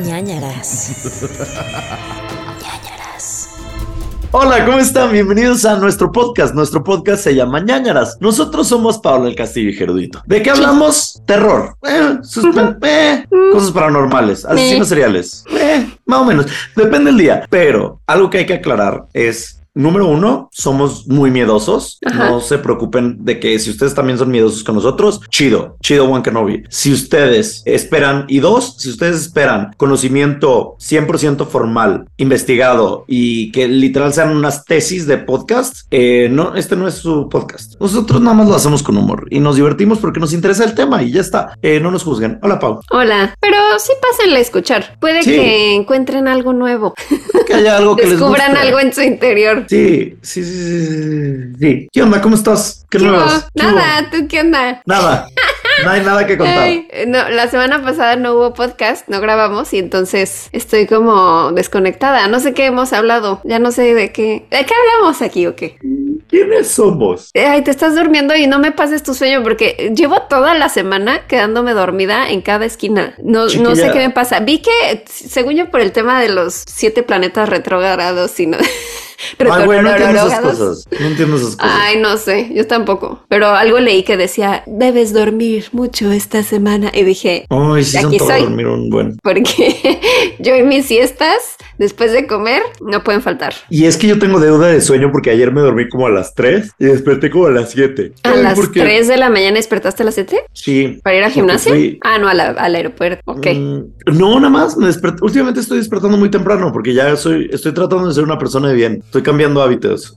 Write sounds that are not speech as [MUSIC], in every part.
ñañaras. ñañaras. Hola, ¿cómo están? Bienvenidos a nuestro podcast. Nuestro podcast se llama ñañaras. Nosotros somos Pablo el Castillo y Gerudito. ¿De qué hablamos? Terror, eh, eh, cosas paranormales, asesinos seriales, eh, más o menos. Depende del día. Pero algo que hay que aclarar es Número uno, somos muy miedosos. Ajá. No se preocupen de que si ustedes también son miedosos con nosotros, chido, chido One Kenobi. Si ustedes esperan, y dos, si ustedes esperan conocimiento 100% formal, investigado y que literal sean unas tesis de podcast, eh, no, este no es su podcast. Nosotros nada más lo hacemos con humor y nos divertimos porque nos interesa el tema y ya está. Eh, no nos juzguen. Hola, Pau. Hola, pero sí pásenle a escuchar. Puede Sí. que encuentren algo nuevo, Que haya algo que les [LAUGHS] descubran guste. algo en su interior. Sí, sí, sí, sí, sí. ¿Qué onda? ¿Cómo estás? ¿Qué ¿Qué nuevas? Nada, ¿tú qué onda? Nada. No hay nada que contar. Ay, no, la semana pasada no hubo podcast, no grabamos y entonces estoy como desconectada. No sé qué hemos hablado, ya no sé de qué. ¿De qué hablamos aquí o qué? ¿Quiénes somos? Ay, te estás durmiendo y no me pases tu sueño porque llevo toda la semana quedándome dormida en cada esquina. No, no sé qué me pasa. Vi que, según yo, por el tema de los siete planetas retrógrados y no. [LAUGHS] Ay, no entiendo esas cosas. No entiendo esas cosas. Ay, no sé, yo tampoco. Pero algo leí que decía, debes dormir mucho esta semana. Y dije, Ay, sí, son aquí soy. dormir un buen. [LAUGHS] porque [LAUGHS] yo y mis siestas, después de comer, no pueden faltar. Y es que yo tengo deuda de sueño porque ayer me dormí como a las 3 y desperté como a las 7. A las 3 de la mañana despertaste a las 7 Sí. para ir al gimnasio. fui- Ah, no, a la- al aeropuerto. Ok. Mm, no, nada más. Me desperté. Últimamente estoy despertando muy temprano porque ya soy, estoy tratando de ser una persona de bien. Estoy cambiando hábitos.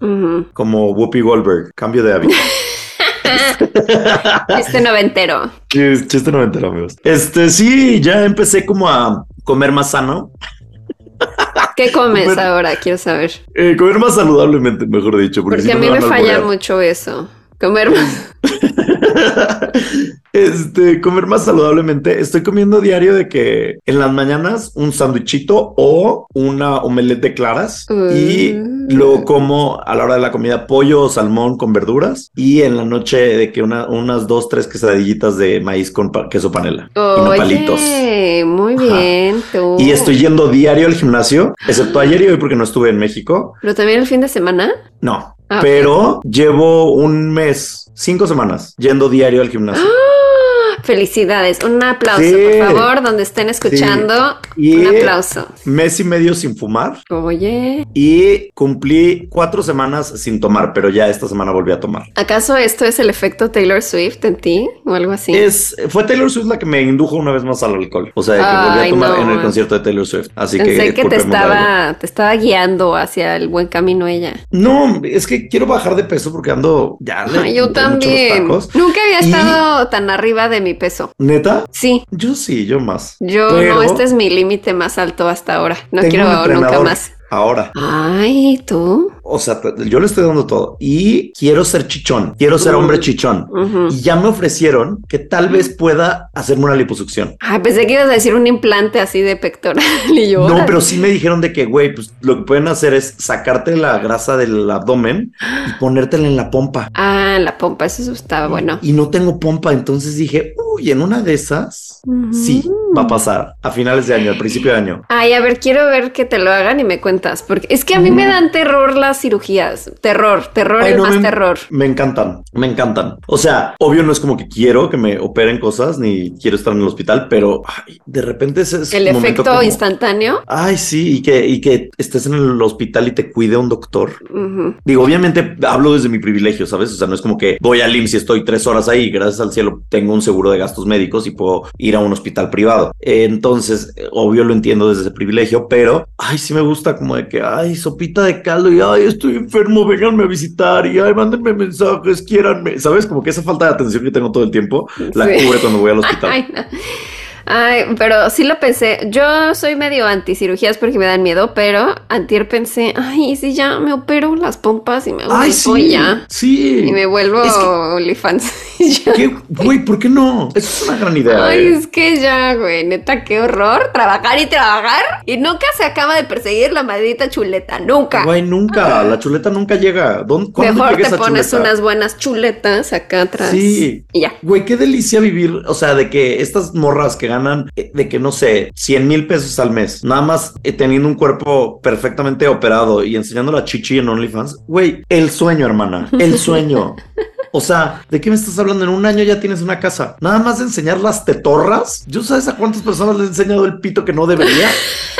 Como Whoopi Goldberg. Cambio de hábitos. [LAUGHS] Este [LAUGHS] noventero. Chis- Chiste noventero, amigos. Este, sí, ya empecé como a comer más sano. ¿Qué comes ahora? Quiero saber. Eh, comer más saludablemente, mejor dicho. Porque, Porque si a mí me a falla mucho eso. Comer [LAUGHS] más. [LAUGHS] este, comer más saludablemente. Estoy comiendo diario de que en las mañanas un sándwichito o una omelette de claras y luego como a la hora de la comida pollo o salmón con verduras y en la noche de que una, unas dos, tres quesadillitas de maíz con pa- queso panela y nopalitos. Oye, muy bien. tú. Y estoy yendo diario al gimnasio, excepto ayer y hoy porque no estuve en México. Pero también el fin de semana. No, Ah, pero llevo un mes, cinco semanas yendo diario al gimnasio. ¡Ah! Felicidades. Un aplauso, Sí. por favor, donde estén escuchando. Y- Un aplauso. Mes y medio sin fumar Oye, y cumplí cuatro semanas sin tomar, pero ya esta semana volví a tomar. ¿acaso esto es el efecto Taylor Swift en ti o algo así? Es, fue Taylor Swift la que me indujo una vez más al alcohol. O sea, que volví a tomar no. en el concierto de Taylor Swift. Así Pensé que, que te estaba, te estaba guiando hacia el buen camino ella. No, es que quiero bajar de peso porque ando ya. Ay, yo también. Nunca había Y- estado tan arriba de mi peso. ¿Neta? Sí, Yo sí, yo más. yo Pero no, este es mi límite más alto hasta ahora. No quiero un nunca más. Ahora. Ay, tú. O sea, yo le estoy dando todo y quiero ser chichón, quiero ser Mm. hombre chichón. Ujú. Y ya me ofrecieron que tal vez pueda hacerme una liposucción. Ay, pensé que ibas a decir un implante así de pectoral. [LAUGHS] Y yo, No, pero sí me dijeron de que, güey, pues lo que pueden hacer es sacarte la grasa del abdomen y ponértela en la pompa. Ah, la pompa, eso estaba bueno. Y no tengo pompa, entonces dije, uy, en una de esas, sí, va a pasar a finales de año, al principio de año. Ay, a ver, quiero ver que te lo hagan y me cuentas, porque es que a mí me Mm. dan terror las cirugías. Terror, terror, Ay, el no, más me- terror. Me encantan, me encantan. O sea, obvio no es como que quiero que me operen cosas ni quiero estar en el hospital, pero ay, de repente ese es El efecto como- instantáneo. Ay, sí, y que, y que estés en el hospital y te cuide un doctor. Digo, obviamente hablo desde mi privilegio, ¿sabes? O sea, no es como que voy al IMSS y estoy tres horas ahí, gracias al cielo tengo un seguro de gastos médicos y puedo ir a un hospital privado. Entonces, obvio lo entiendo desde ese privilegio, pero, ay, sí me gusta como de que, ay, sopita de caldo y, ay, estoy enfermo, vénganme a visitar y, ay, mándenme mensajes, quiéranme, ¿sabes? Como que esa falta de atención que tengo todo el tiempo la Sí. cubre cuando voy al [LAUGHS] hospital. Ay, no. Ay, pero sí lo pensé. Yo soy medio anti cirugías porque me dan miedo, pero antier pensé, ay, ¿y si ya me opero las pompas y me Ay, sí, ya. sí. Y me vuelvo Es que- OnlyFans. [LAUGHS] ¿Qué? Güey, ¿por qué no? Eso es una gran idea. Ay, eh. es que ya, güey, neta, qué horror. Trabajar y trabajar. Y nunca se acaba de perseguir la maldita chuleta. Nunca. Güey, nunca, la chuleta nunca llega. ¿Dónde, ¿cuándo Mejor te pones chuleta? unas buenas chuletas acá atrás. Sí. Y ya. Güey, qué delicia vivir, o sea, de que estas morras que ganan eh, de que no sé, 100 mil pesos al mes, nada más eh, teniendo un cuerpo perfectamente operado y enseñando la chichi en OnlyFans, güey, el sueño, hermana, el [LAUGHS] sueño. O sea, ¿de qué me estás hablando? En un año ya tienes una casa. Nada más de enseñar las tetorras. ¿Yo sabes a cuántas personas les he enseñado el pito que no debería? [LAUGHS]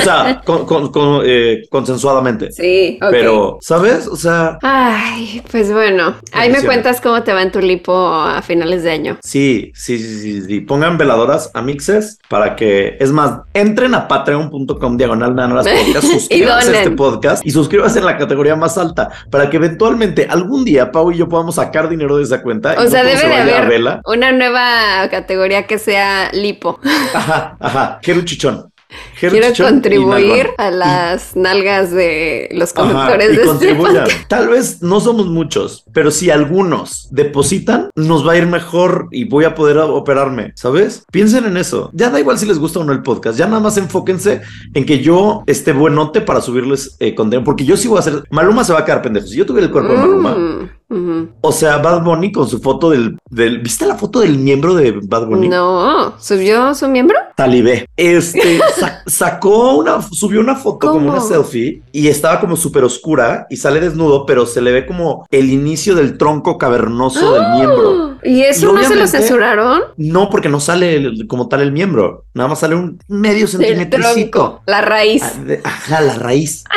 O sea, con, con- con, eh, consensuadamente. Sí. Pero, ¿sabes? O sea, Ay, pues bueno. Ahí me cuentas cómo te va en tu lipo a finales de año. sí, sí, sí, sí, sí. Pongan veladoras a mixes para que, es más, entren a patreon.com diagonal nanaras podcast, [LAUGHS] suscríbanse a este podcast y suscríbanse en la categoría más alta para que eventualmente algún día Pau y yo podamos sacar dinero de esa cuenta. y O no sea, todo debe se de haber vela. una nueva categoría que sea lipo. Ajá, ajá. Jeru Chichón. Quiero contribuir a las nalgas de los Ajá, conductores y de este. Tal vez no somos muchos, pero si algunos depositan, nos va a ir mejor y voy a poder operarme, ¿sabes? Piensen en eso. Ya da igual si les gusta o no el podcast, ya nada más enfóquense en que yo esté buenote para subirles eh, contenido, porque yo sí voy a hacer... Maluma se va a quedar pendejo. Si yo tuviera el cuerpo de Maluma, O sea, Bad Bunny con su foto del, del... ¿Viste la foto del miembro de Bad Bunny? No, ¿subió su miembro? Talibé. Este [LAUGHS] sa- sacó una, subió una foto como una selfie y estaba como súper oscura y sale desnudo, pero se le ve como el inicio del tronco cavernoso del miembro. ¿Y eso Y no se lo censuraron? No, porque no sale el- como tal el miembro, nada más sale un medio tronco, la raíz. Ah, Ajá, la raíz. [LAUGHS]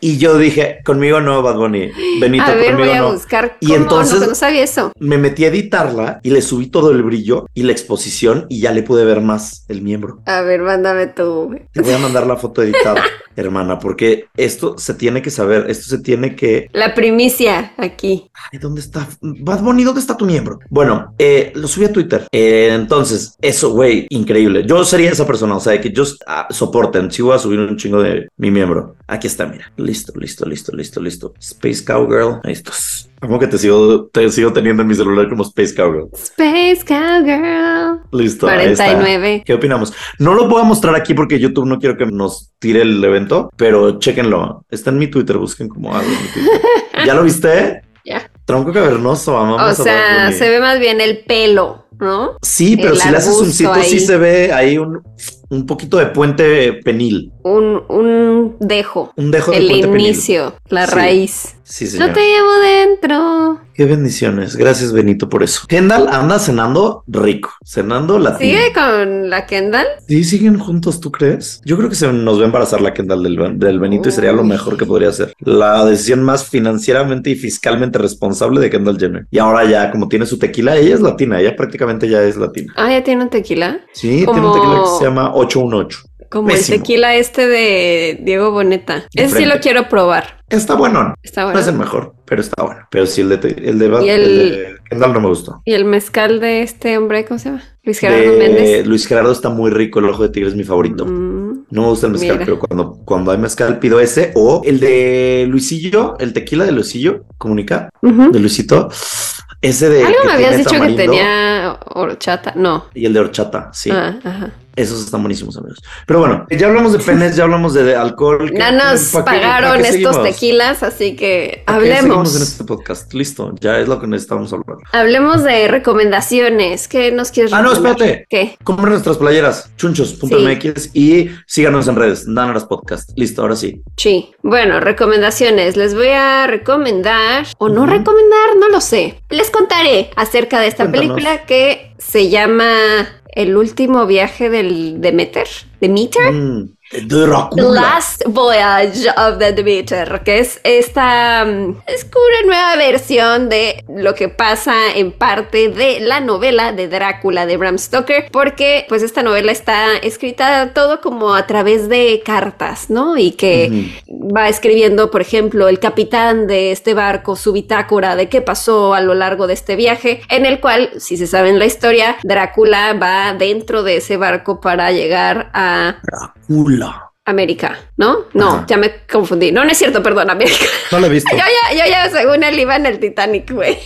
Y yo dije, conmigo no, Bad Bunny. Benito, a ver, voy conmigo a no. buscar. Y entonces- No, no sabía eso. Me metí a editarla y le subí todo el brillo y la exposición y ya le pude ver más el miembro. A ver, mándame tú. Te voy a mandar la foto editada, [LAUGHS] hermana, porque esto se tiene que saber, esto se tiene que... La primicia aquí. Ay, ¿dónde está? Bad Bunny, ¿dónde está tu miembro? Bueno, eh, lo subí a Twitter. Eh, entonces, eso, güey, increíble. Yo sería esa persona, o sea, que yo ah, soporten, si voy a subir un chingo de mi miembro. Aquí está, mira. Listo, listo, listo, listo, listo. Space Cowgirl. Ahí estás. Como que te sigo, te sigo teniendo en mi celular como Space Cowgirl. Space Cowgirl. Listo. ahí está. 49. ¿Qué opinamos? No lo voy a mostrar aquí porque YouTube no quiero que nos tire el evento, pero chéquenlo. Está en mi Twitter, busquen como algo en mi Twitter. [LAUGHS] ¿Ya lo viste? Ya. Tronco cavernoso, amamos O sea, se ve más bien el pelo, ¿no? Sí, pero el si le haces un cito, sí ahí. se ve ahí un, un poquito de puente penil. Un, un dejo. Un dejo de El puente penil. inicio, la Sí. raíz. Sí, señor. No te llevo dentro. Qué bendiciones. Gracias, Benito, por eso. Kendall anda cenando rico. Cenando latino. ¿Sigue con la Kendall? Sí, siguen juntos, ¿tú crees? Yo creo que se nos va a embarazar la Kendall del, del Benito y sería lo mejor que podría ser. La decisión más financieramente y fiscalmente responsable de Kendall Jenner. Y ahora ya, como tiene su tequila, ella es latina, ella prácticamente ya es latina. Ah, ya tiene un tequila. Sí, tiene un tequila que se llama 818. Como Pésimo. el tequila este de Diego Boneta. De Ese sí lo quiero probar. Está bueno. Está No es el bueno. mejor, pero está bueno. Pero sí, el de, el de, el... el- de Kendall no me gustó. Y el mezcal de este hombre, ¿cómo se llama? Luis Gerardo De Méndez. Luis Gerardo está muy rico, el ojo de tigre es mi favorito. Mm, No me gusta el mezcal, Mira. pero cuando, cuando hay mezcal pido ese. O el de Luisillo, el tequila de Luisillo, comunica, de Luisito. Ese de. Algo me habías dicho que tenía horchata. No. Y el de horchata, sí. Ah, ajá. Esos están buenísimos, amigos. Pero bueno, ya hablamos de penes, ya hablamos de, de alcohol. ¿Qué- No nos pagaron qué estos tequilas, así que ¿Para qué seguimos en hablemos. este podcast? Listo, ya es lo que necesitamos hablar. Hablemos de recomendaciones. ¿Qué nos quieres Ah, no, espérate. ¿Qué? Compren nuestras playeras, chunchos.mx y síganos en redes, Nanaras Podcast. Listo, ahora sí. Sí. Bueno, recomendaciones. Les voy a recomendar, o no recomendar, no lo sé. Les contaré acerca de esta Cuéntanos. película que se llama El último viaje del Demeter. ¿Demeter? Mm, The Drácula. Last Voyage of the Demeter, que es esta mm, es una nueva versión de lo que pasa en parte de la novela de Drácula de Bram Stoker, porque pues esta novela está escrita todo como a través de cartas, ¿no? Y que va escribiendo, por ejemplo, el capitán de este barco, su bitácora de qué pasó a lo largo de este viaje, en el cual, si se saben la historia, Drácula va dentro de ese barco para llegar a Drácula. América, ¿no? No, Ajá. ya me confundí. No, no es cierto, perdón, América. No lo he visto. Yo ya, yo ya, según él, iba en el Titanic, güey.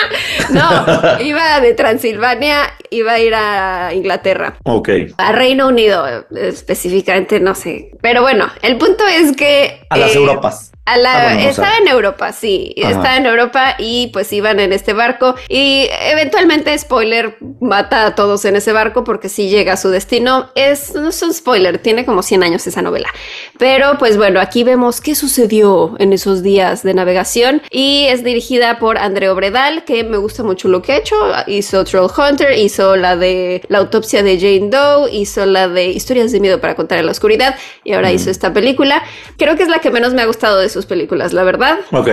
[LAUGHS] no, [LAUGHS] iba de Transilvania, iba a ir a Inglaterra. Ok. A Reino Unido, específicamente, no sé. Pero bueno, el punto es que... A las eh, Europas. A la, Ah, bueno, o estaba sea. en Europa, sí. Ajá. Estaba en Europa y pues iban en este barco. Y eventualmente, spoiler, mata a todos en ese barco porque sí llega a su destino. Es, no es un spoiler, tiene como 100 años esa novela. Pero pues bueno, aquí vemos qué sucedió en esos días de navegación. Y es dirigida por André Obredal, que me gusta mucho lo que ha hecho. Hizo Troll Hunter, hizo la de la autopsia de Jane Doe, hizo la de Historias de miedo para contar en la oscuridad. Y ahora hizo esta película. Creo que es la que menos me ha gustado de sus películas, la verdad. Ok,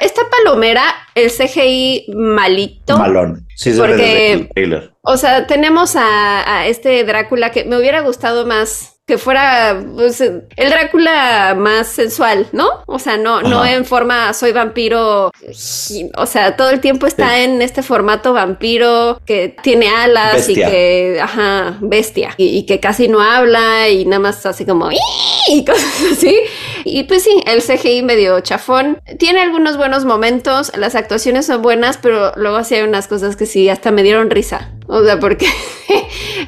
Esta palomera, el CGI malito. malón. Sí, se ve Porque- desde el trailer. O sea, tenemos a, a este Drácula que me hubiera gustado más que fuera pues, el Drácula más sensual, ¿no? O sea, no, no en forma soy vampiro, o sea, todo el tiempo está Sí. en este formato vampiro que tiene alas Bestia. y que, ajá, bestia, y, y que casi no habla y nada más así como y cosas [LAUGHS] así. Y pues sí, el CGI medio chafón. Tiene algunos buenos momentos, las actuaciones son buenas, pero luego sí hay unas cosas que sí hasta me dieron risa. O sea, porque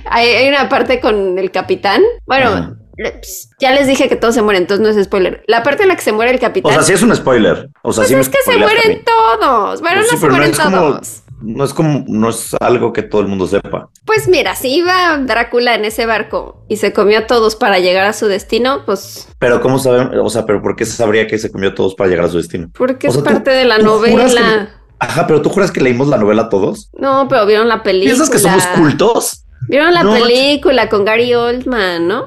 hay, hay una parte con el capitán. Bueno, Ajá. pues, ya les dije que todos se mueren, entonces no es spoiler. La parte en la que se muere el O capitán. sea, sí es un spoiler. O sea, pues sí es que se a mueren todos. Bueno, Pues sí, no se no mueren es como- todos. No es como, no es algo que todo el mundo sepa. Pues mira, si iba Drácula en ese barco y se comió a todos para llegar a su destino, pues Pero ¿cómo saben? O sea, pero ¿por qué se sabría que se comió a todos para llegar a su destino? porque O es tú- parte de la novela. Ajá, pero tú juras que leímos la novela todos. No, pero vieron la película. ¿Piensas que somos cultos? Vieron la No, película con Gary Oldman, ¿no?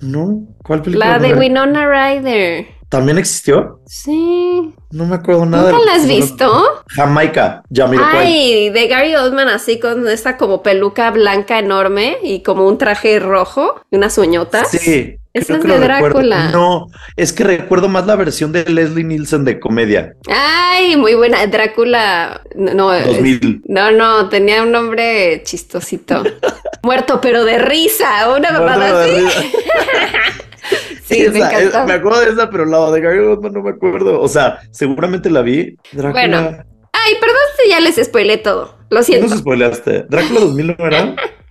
No. ¿Cuál película? La de No, Winona Ryder. ¿También existió? Sí. No me acuerdo nada. ¿Nunca la has visto? Jamaica. Ya miro cuál. Ay, de Gary Oldman así con esta como peluca blanca enorme y como un traje rojo y unas uñotas. Sí. Esa es que de. Drácula. No, es que recuerdo más la versión de Leslie Nielsen de comedia. Ay, muy buena. Drácula. No, es- 2000. no, no, tenía un nombre chistosito. [LAUGHS] Muerto, pero de risa. Una mamada así. [LAUGHS] Sí, me Esa, encantó. es- me acuerdo de esa, pero la de Gary Oldman no me acuerdo. O sea, seguramente la vi. Drácula. Bueno, Ay, perdón si ya les spoilé todo. Lo ¿Qué siento. nos spoileaste? ¿Drácula 2000 no era? [LAUGHS]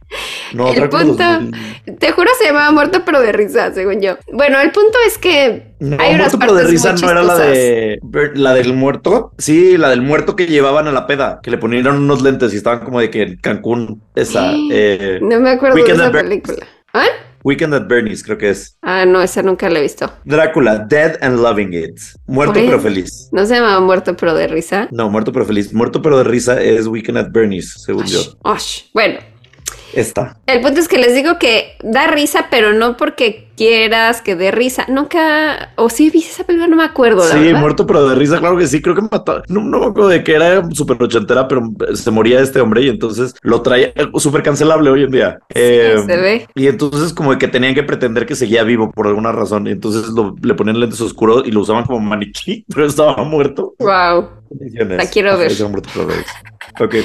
No, El punto- 2000. Te juro se llamaba Muerto, pero de risa, según yo. Bueno, el punto es que No, hay unas muerto pero de risa no era la de la del muerto. Sí, la del muerto que llevaban a la peda, que le ponían unos lentes y estaban como de que en Cancún. Esa, [GASPS] eh, No me acuerdo Weekend de esa película. ¿Ah? Weekend at Bernie's, creo que es. Ah, no, esa nunca la he visto. Drácula, Dead and Loving It. Muerto Oye. pero feliz. No se llamaba Muerto, pero de risa. No, muerto pero feliz. Muerto pero de risa es Weekend at Bernie's, según yo. Osh. Bueno, Esta. el punto es que les digo que da risa, pero no porque quieras que dé risa. Nunca, o sí vi esa película, no me acuerdo. la Sí, verdad. muerto pero de risa, claro que sí. Creo que mató. No, no me acuerdo de que era súper ochentera, pero se moría este hombre y entonces lo traía súper cancelable hoy en día. Eh, se ve. Y entonces como que tenían que pretender que seguía vivo por alguna razón. Y entonces lo- le ponían lentes oscuros y lo usaban como maniquí, [LAUGHS] pero estaba muerto. Wow. La quiero ver. ese muerto pero de risa. Ok.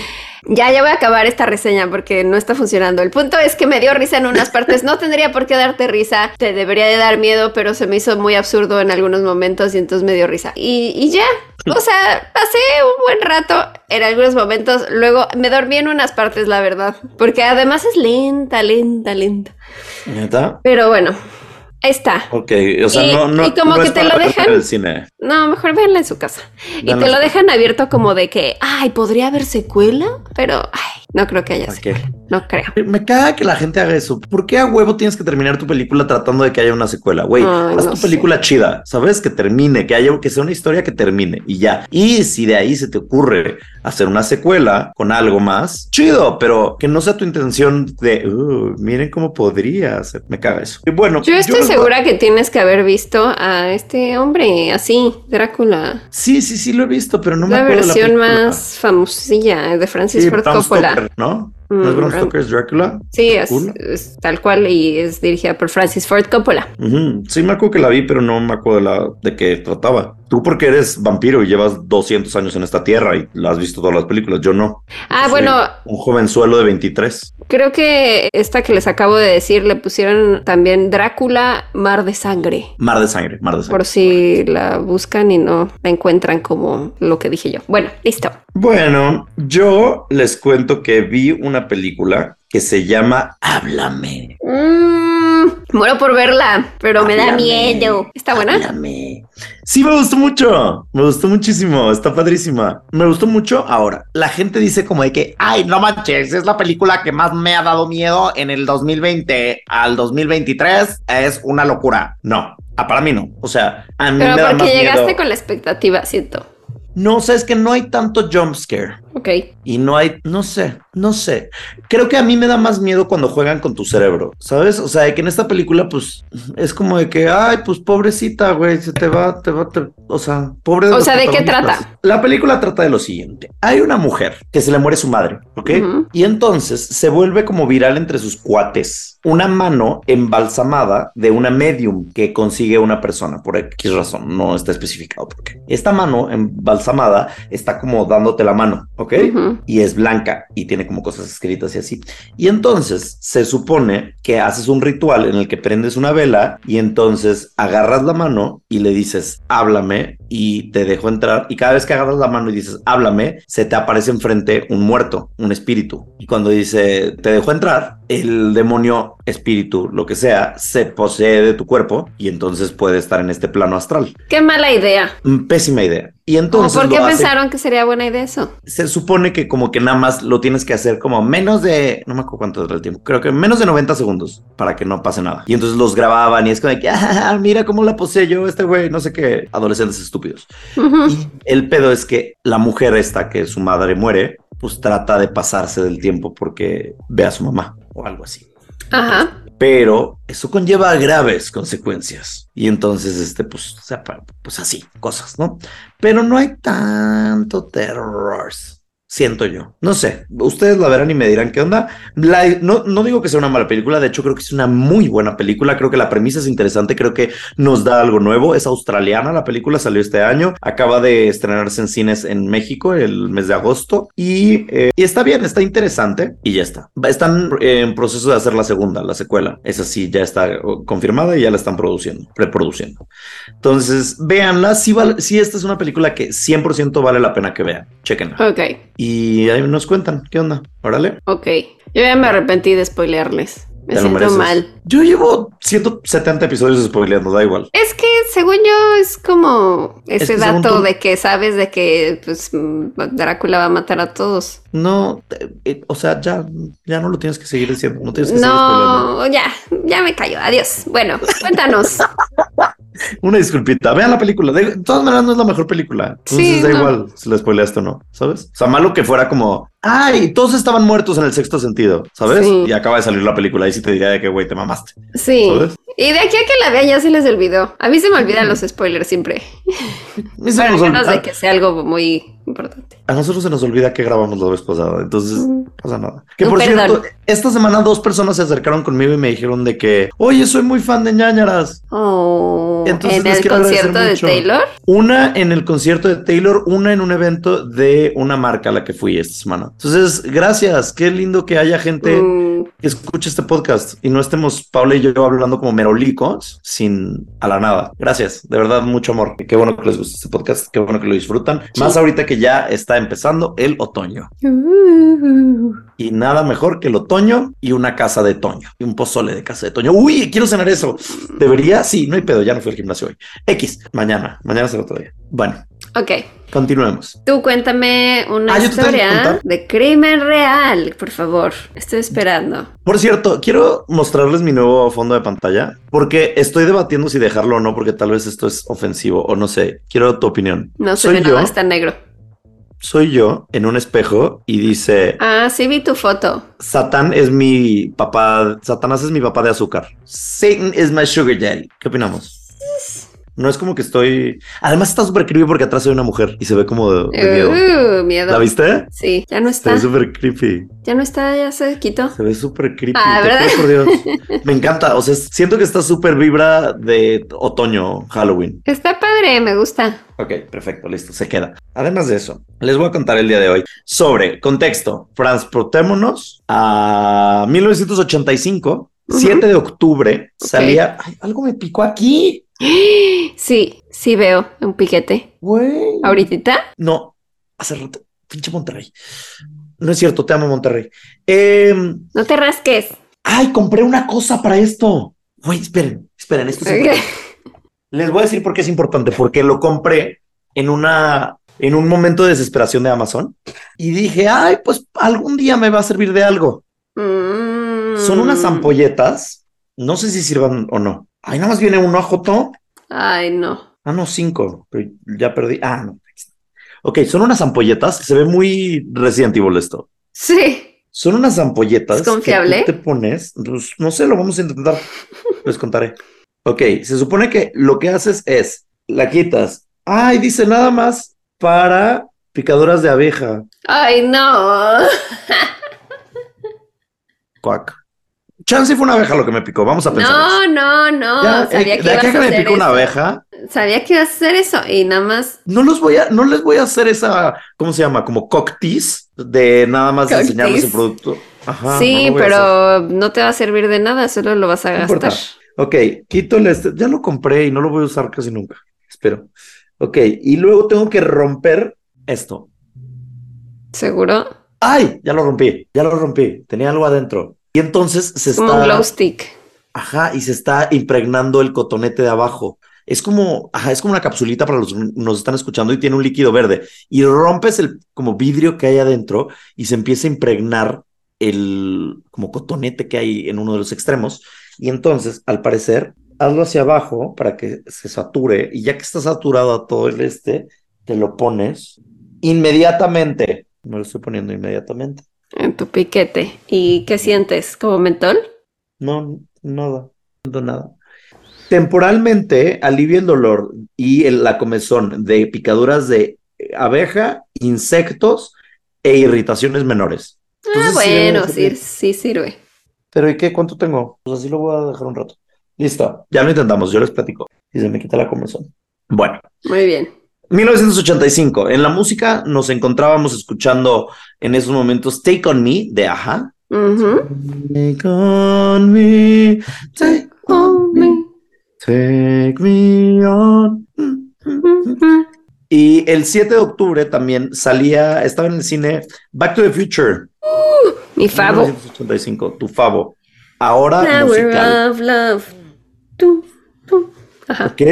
Ya, ya voy a acabar esta reseña porque no está funcionando. El punto es que me dio risa en unas partes. No tendría por qué darte risa. Te debería de dar miedo, pero se me hizo muy absurdo en algunos momentos y entonces me dio risa. Y, y ya. O sea, pasé un buen rato en algunos momentos. Luego me dormí en unas partes, la verdad. Porque además es lenta, lenta, lenta. ¿Neta? Pero bueno, ahí está. Ok, o sea, Y- no, no, y como no que es te para lo dejan- el cine. No, mejor véanla en su casa. Y te lo dejan abierto como de que, ay, podría haber secuela, pero ay, no creo que haya secuela. No creo. Me caga que la gente haga eso. ¿Por qué a huevo tienes que terminar tu película tratando de que haya una secuela? Güey, haz no tu sé. película chida, ¿sabes? Que termine, que haya, que sea una historia que termine y ya. Y si de ahí se te ocurre hacer una secuela con algo más, chido, pero que no sea tu intención de, "Uh, miren cómo podría ser. Me caga eso. Y bueno, Yo estoy segura que tienes que haber visto a este hombre así, Drácula. Sí, sí, sí lo he visto, pero no me acuerdo la versión más famosilla de Francis Sí, Ford Coppola. Stoker, ¿no? ¿No es Mm, Bram Stoker's Drácula? Sí, es, tal cual y es dirigida por Francis Ford Coppola. Sí, me acuerdo que la vi, pero no me acuerdo de, la, de qué trataba. Tú porque eres vampiro y llevas 200 años en esta tierra y la has visto todas las películas, yo no. Ah, Soy bueno, Un jovenzuelo de 23. creo que esta que les acabo de decir le pusieron también Drácula, Mar de Sangre. Mar de sangre, mar de sangre. Por si la buscan y no la encuentran como lo que dije yo. Bueno, listo. Bueno, yo les cuento que vi una película que se llama Háblame. Mm, Muero por verla, pero me da miedo. ¿Está buena? háblame. Sí, me gustó mucho. Me gustó muchísimo. Está padrísima. Me gustó mucho. Ahora, la gente dice como de que, ay, no manches, es la película que más me ha dado miedo en el 2020 al 2023. Es una locura. No, ah, para mí no. O sea, a mí Pero me da porque más llegaste con la expectativa, siento. No, o sea, es que no hay tanto jump scare. Ok. Y no hay, no sé, no sé. Creo que a mí me da más miedo cuando juegan con tu cerebro, ¿sabes? O sea, de que en esta película, pues, es como de que, ay, pues pobrecita, güey, se te va, te va, te- o sea, pobre de O sea, ¿de qué trata? La película trata de lo siguiente. Hay una mujer que se le muere su madre, ¿ok? Y entonces se vuelve como viral entre sus cuates. Una mano embalsamada de una medium que consigue una persona, por X razón, no está especificado por qué. Esta mano embalsamada está como dándote la mano, ¿ok? Y es blanca y tiene como cosas escritas y así. Y entonces se supone que haces un ritual en el que prendes una vela y entonces agarras la mano y le dices, háblame y te dejo entrar. Y cada vez que agarras la mano y dices, háblame, se te aparece enfrente un muerto, un espíritu. Y cuando dice, te dejo entrar, el demonio, espíritu, lo que sea, se posee de tu cuerpo y entonces puede estar en este plano astral. Qué mala idea. Mm, Pésima idea. Y ¿Cómo entonces... ¿Por qué hace- pensaron que sería buena idea eso? se supone que como que nada más lo tienes que hacer como menos de, no me acuerdo cuánto era el tiempo, creo que menos de 90 segundos para que no pase nada. Y entonces los grababan y es como de que, [LAUGHS] ah, mira cómo la posee yo este güey, no sé qué, adolescentes estúpidos. Y el pedo es que la mujer esta que su madre muere, pues trata de pasarse del tiempo porque ve a su mamá o algo así. Ajá. Pero eso conlleva graves consecuencias. Y entonces, este, pues, o sea, pues así, cosas, ¿no? Pero no hay tanto terror. Siento yo. No sé. Ustedes la verán y me dirán qué onda. No, no digo que sea una mala película. De hecho, creo que es una muy buena película. Creo que la premisa es interesante. Creo que nos da algo nuevo. Es australiana. La película salió este año. Acaba de estrenarse en cines en México el mes de agosto. Y, eh, está bien, está interesante. Y ya está. Están en proceso de hacer la segunda, la secuela. Esa sí, ya está confirmada y ya la están produciendo, reproduciendo. Entonces, véanla. Sí, esta es una película que 100% vale la pena que vean. Chequenla. Ok. Y ahí nos cuentan qué onda. Órale. Ok. Yo ya me arrepentí de spoilearles. Me siento mereces. mal. Yo llevo 170 episodios spoileando, da igual. Es que según yo es como ese que dato tú- de que sabes de que pues Drácula va a matar a todos. No, eh, eh, o sea, ya, ya no lo tienes que seguir diciendo. No tienes que. No, ya, ya me cayó. Adiós. Bueno, cuéntanos. [LAUGHS] Una disculpita. Vean la película. De, todas maneras, no es la mejor película. Entonces Sí, da no. igual si la spoileaste o no, ¿sabes? O sea, malo que fuera como, ay, todos estaban muertos en el sexto sentido, ¿sabes? Sí. Y acaba de salir la película. Ahí sí te diría de que, güey, te mamaste. Sí. ¿Sabes? Y de aquí a que la vean ya se les olvidó. A mí se me olvidan los spoilers siempre. A mí se Bueno, nos menos de que sea algo muy importante. A nosotros se nos olvida que grabamos la vez pasada, entonces Mm. no pasa nada. Que por perdón. cierto, esta semana dos personas se acercaron conmigo y me dijeron de que, oye, soy muy fan de ñañaras. Oh, Entonces en les el concierto de mucho. Taylor. Una en el concierto de Taylor, una en un evento de una marca a la que fui esta semana. Entonces, gracias. Qué lindo que haya gente Mm, que escuche este podcast y no estemos Paula y yo hablando como merolicos sin a la nada. Gracias, de verdad, mucho amor. Qué bueno que les guste este podcast, qué bueno que lo disfrutan. Más ahorita que ya está empezando el otoño. uh, Y nada mejor que el otoño y una casa de Toño. Y un pozole de casa de Toño. Uy, quiero cenar eso. ¿Debería? Sí, no hay pedo. Ya no fui al gimnasio hoy. X, mañana. Mañana será otro día. Bueno, ok. continuemos. Tú cuéntame una Ah, ¿yo te tengo que historia de crimen real, por favor. Estoy esperando. Por cierto, quiero mostrarles mi nuevo fondo de pantalla porque estoy debatiendo si dejarlo o no, porque tal vez esto es ofensivo o no sé. Quiero tu opinión. No yo, nada, está negro. Soy yo en un espejo y dice Ah, sí vi tu foto. Satán es mi papá, Satanás es mi papá de azúcar. Satan is my sugar daddy. ¿Qué opinamos? No es como que estoy. Además, está súper creepy porque atrás hay una mujer y se ve como de, de miedo. Uh, miedo. ¿La viste? Sí, ya no Se está. ve súper creepy. Ya no está, ya se quitó. Se ve súper creepy. Ah, ¿verdad? por Dios. Me encanta. O sea, siento que está súper vibra de otoño, Halloween. Está padre, me gusta. Ok, perfecto, listo, se queda. Además de eso, les voy a contar el día de hoy sobre contexto. Transportémonos a 1985, 7 de octubre, salía. Ay, algo me picó aquí. Sí, sí veo un piquete. Güey. ¿Ahorita? No, hace rato. Pinche Monterrey. No es cierto, te amo, Monterrey. Em, No te rasques. ay, compré una cosa para esto. Güey, esperen, esperen, esto es Les voy a decir por qué es importante, porque lo compré en una en un momento de desesperación de Amazon y dije, ay, pues algún día me va a servir de algo. Son unas mm. ampolletas, no sé si sirvan o no. Ay, nada más viene uno a Joto. Ay, no. Ah, no, cinco, pero ya perdí. Ah, no. Ok, son unas ampolletas, se ve muy Resident Evil esto. Sí. Son unas ampolletas. ¿Es confiable? Que te pones, pues, no sé, lo vamos a intentar. Les contaré. Ok, se supone que lo que haces es, la quitas. Ay, dice nada más para picaduras de abeja. Ay, no. Cuac. Chance fue una abeja lo que me picó, vamos a pensar. No, no, no. Sabía eh, que, ibas a que me picó una abeja. Sabía que ibas a hacer eso y nada más. No los voy a, no les voy a hacer esa, ¿cómo se llama? Como cocktease de nada más enseñarles el producto. Ajá, sí, pero no te va a servir de nada, solo lo vas a gastar. Ok, quito el este, ya lo compré y no lo voy a usar casi nunca. Espero. Ok, y luego tengo que romper esto. ¿Seguro? ¡Ay! Ya lo rompí, ya lo rompí. Tenía algo adentro. Y entonces se está. un glow stick. Ajá, y se está impregnando el cotonete de abajo. Es como, ajá, es como una capsulita para los que nos están escuchando y tiene un líquido verde. Y rompes el como vidrio que hay adentro y se empieza a impregnar el como cotonete que hay en uno de los extremos. Y entonces, al parecer, hazlo hacia abajo para que se sature y ya que está saturado a todo el este, te lo pones inmediatamente. Me lo estoy poniendo inmediatamente. En tu piquete. ¿Y qué sientes? ¿Como mentol? No, nada. No nada. Temporalmente alivia el dolor y la comezón de picaduras de abeja, insectos e irritaciones menores. ah, bueno, sí, sí sirve. Pero ¿y qué? ¿Cuánto tengo? Pues así lo voy a dejar un rato. Listo, ya lo intentamos, yo les platico. Y se me quita la comezón. Bueno. Muy bien. 1985. En la música nos encontrábamos escuchando en esos momentos Take On Me de Aja. Take on me, take on me, take me on. Y el 7 de octubre también salía, estaba en el cine Back to the Future. Uh, mi favo. 1985, tu favo. Ahora musical. Of love. Ok.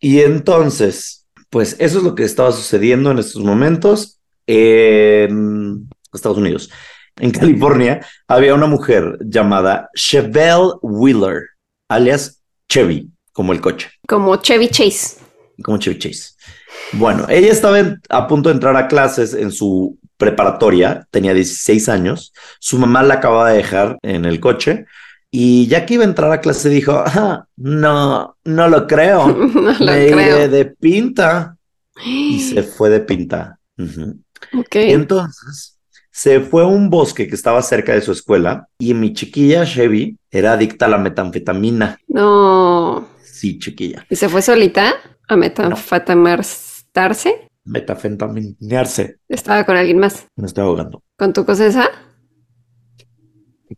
Y entonces, pues eso es lo que estaba sucediendo en estos momentos en Estados Unidos. En California había una mujer llamada Chevelle Wheeler, alias Chevy, como el coche. Como Chevy Chase. Como Chevy Chase. Bueno, ella estaba a punto de entrar a clases en su preparatoria, tenía 16 años, su mamá la acababa de dejar en el coche y ya que iba a entrar a clase dijo, ah, no, no lo creo. [LAUGHS] Me iré de pinta. Y [GASPS] se fue de pinta. Entonces, se fue a un bosque que estaba cerca de su escuela y mi chiquilla Chevy era adicta a la metanfetamina. No. Sí, chiquilla. ¿Y se fue solita a metanfetaminarse? Metafetaminarse. Estaba con alguien más. Me estoy ahogando. ¿Con tu cosa esa?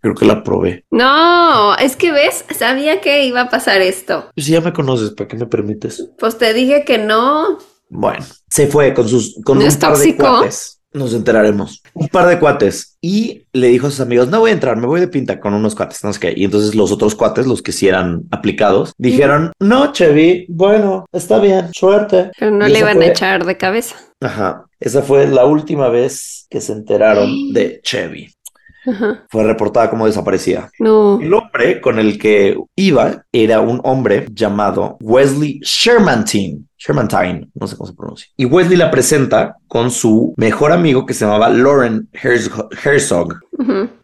Creo que la probé. No, es que ves, sabía que iba a pasar esto. Pues si ya me conoces, ¿para qué me permites? Pues te dije que no. Bueno, se fue con sus con un par de cuates. Nos enteraremos. Un par de cuates y le dijo a sus amigos: No voy a entrar, me voy de pinta con unos cuates. No sé qué. Y entonces los otros cuates, los que sí eran aplicados, dijeron: No, Chevy, bueno, está bien, suerte. Pero no le iban a echar de cabeza. Ajá. Esa fue la última vez que se enteraron [GASPS] de Chevy fue reportada como desaparecida. No. El hombre con el que iba era un hombre llamado Wesley Shermantine. Shermantine, no sé cómo se pronuncia. Y Wesley la presenta con su mejor amigo que se llamaba Lauren Herzog.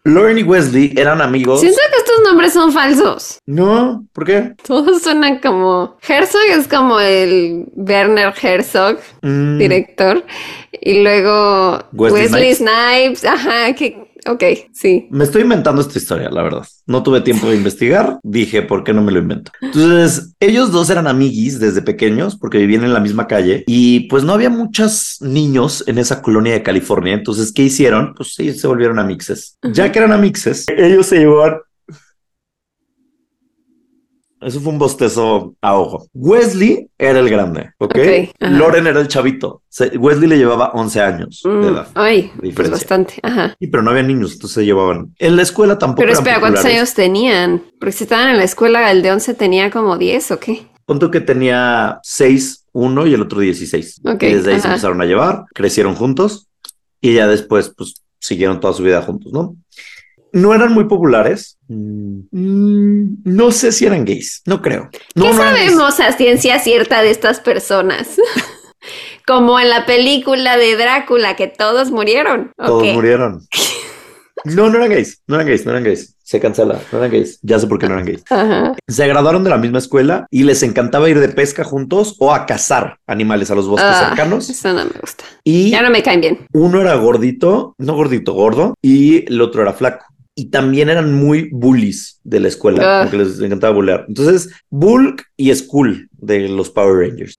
Lauren y Wesley eran amigos. Siento que estos nombres son falsos. No, ¿por qué? Todos suenan como. Herzog es como el Werner Herzog, mm. director. Y luego Wesley, Snipes. Ajá, que Ok, sí. Me estoy inventando esta historia, la verdad. No tuve tiempo de investigar. Dije, ¿por qué no me lo invento? Entonces, ellos dos eran amiguis desde pequeños porque vivían en la misma calle y pues no había muchos niños en esa colonia de California. Entonces, ¿qué hicieron? Pues ellos se volvieron amixes. Ya que eran amixes, ellos se llevaban Eso fue un bostezo a ojo. Wesley era el grande, ¿ok? Ok, ajá. Loren era el chavito. Se- Wesley le llevaba 11 años de Mm, edad. Ay, pues diferencia. bastante. Ajá. Sí, pero no había niños, entonces se llevaban. En la escuela tampoco Pero espera, ¿cuántos años tenían? Porque si estaban en la escuela, el de 11 tenía como 10 o qué. Punto que tenía 6, uno y el otro 16. Ok, y desde ahí se ajá. empezaron a llevar, crecieron juntos y ya después, pues, siguieron toda su vida juntos, ¿no? No eran muy populares. Mm, no sé si eran gays, no creo. No, ¿Qué no sabemos a ciencia cierta de estas personas? [LAUGHS] Como en la película de Drácula, que todos murieron. ¿o Todos qué? murieron. [LAUGHS] No, no eran gays, no eran gays, no eran gays. Se cancela, no eran gays. Ya sé por qué no eran gays. Ajá. Se graduaron de la misma escuela y les encantaba ir de pesca juntos o a cazar animales a los bosques Ah, cercanos. Eso no me gusta. Y Ya no me caen bien. uno era gordito, no gordito, gordo, y el otro era flaco. Y también eran muy bullies de la escuela, Ah. porque les encantaba bullear. Entonces, Bulk y Skull de los Power Rangers,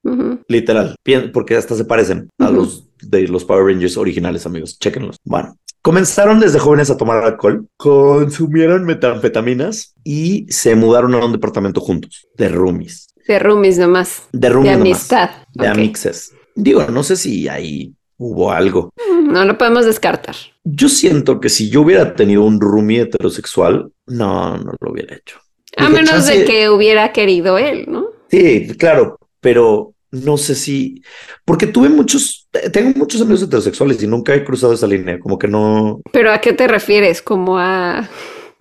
literal, porque hasta se parecen a los de los Power Rangers originales, amigos. Chéquenlos. Bueno, comenzaron desde jóvenes a tomar alcohol, consumieron metanfetaminas y se mudaron a un departamento juntos, de roomies. De roomies nomás. De De roomies. nomás, amistad. de amixes. Digo, no sé si ahí hubo algo. No lo podemos descartar. Yo siento que si yo hubiera tenido un roomie heterosexual, no, no lo hubiera hecho. A Dije, menos de "Chance- que hubiera querido él, ¿no? Sí, claro, pero no sé si, porque tuve muchos, tengo muchos amigos heterosexuales y nunca he cruzado esa línea, como que no, Pero ¿a qué te refieres? ¿Como a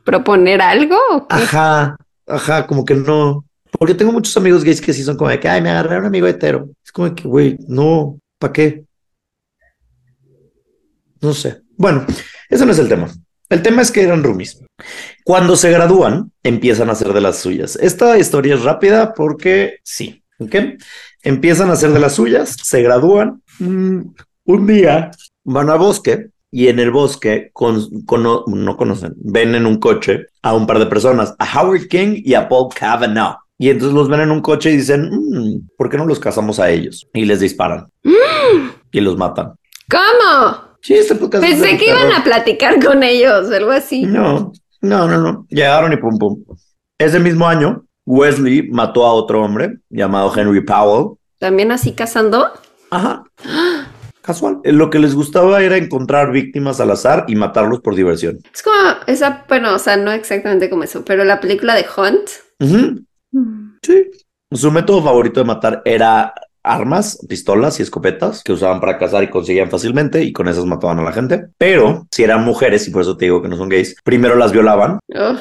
proponer algo? o qué? ajá, ajá, como que no, porque tengo muchos amigos gays que sí son como de que, ay, me agarré a un amigo hetero. Es como que, güey, no, ¿para qué? No sé. Bueno, ese no es el tema. El tema es que eran roomies. Cuando se gradúan, empiezan a hacer de las suyas. Esta historia es rápida porque sí, ¿ok? Empiezan a hacer de las suyas, se gradúan. mm, un día van al bosque y en el bosque con, no conocen, ven en un coche a un par de personas, a Howard King y a Paul Kavanaugh. Y entonces los ven en un coche y dicen, "Mm, ¿por qué no los casamos a ellos? Y les disparan y los matan. ¿Cómo? Sí, este podcast Pensé que iban a platicar con ellos, algo así. No, no, no, no. Llegaron y pum, pum. Ese mismo año, Wesley mató a otro hombre llamado Henry Powell. ¿También así cazando? Ajá. [GASPS] Casual. Lo que les gustaba era encontrar víctimas al azar y matarlos por diversión. Es como esa, bueno, o sea, no exactamente como eso, pero la película de Hunt. Ujú, Sí. Su método favorito de matar era armas, pistolas y escopetas que usaban para cazar y conseguían fácilmente y con esas mataban a la gente. Pero si eran mujeres, y por eso te digo que no son gays, primero las violaban Ugh.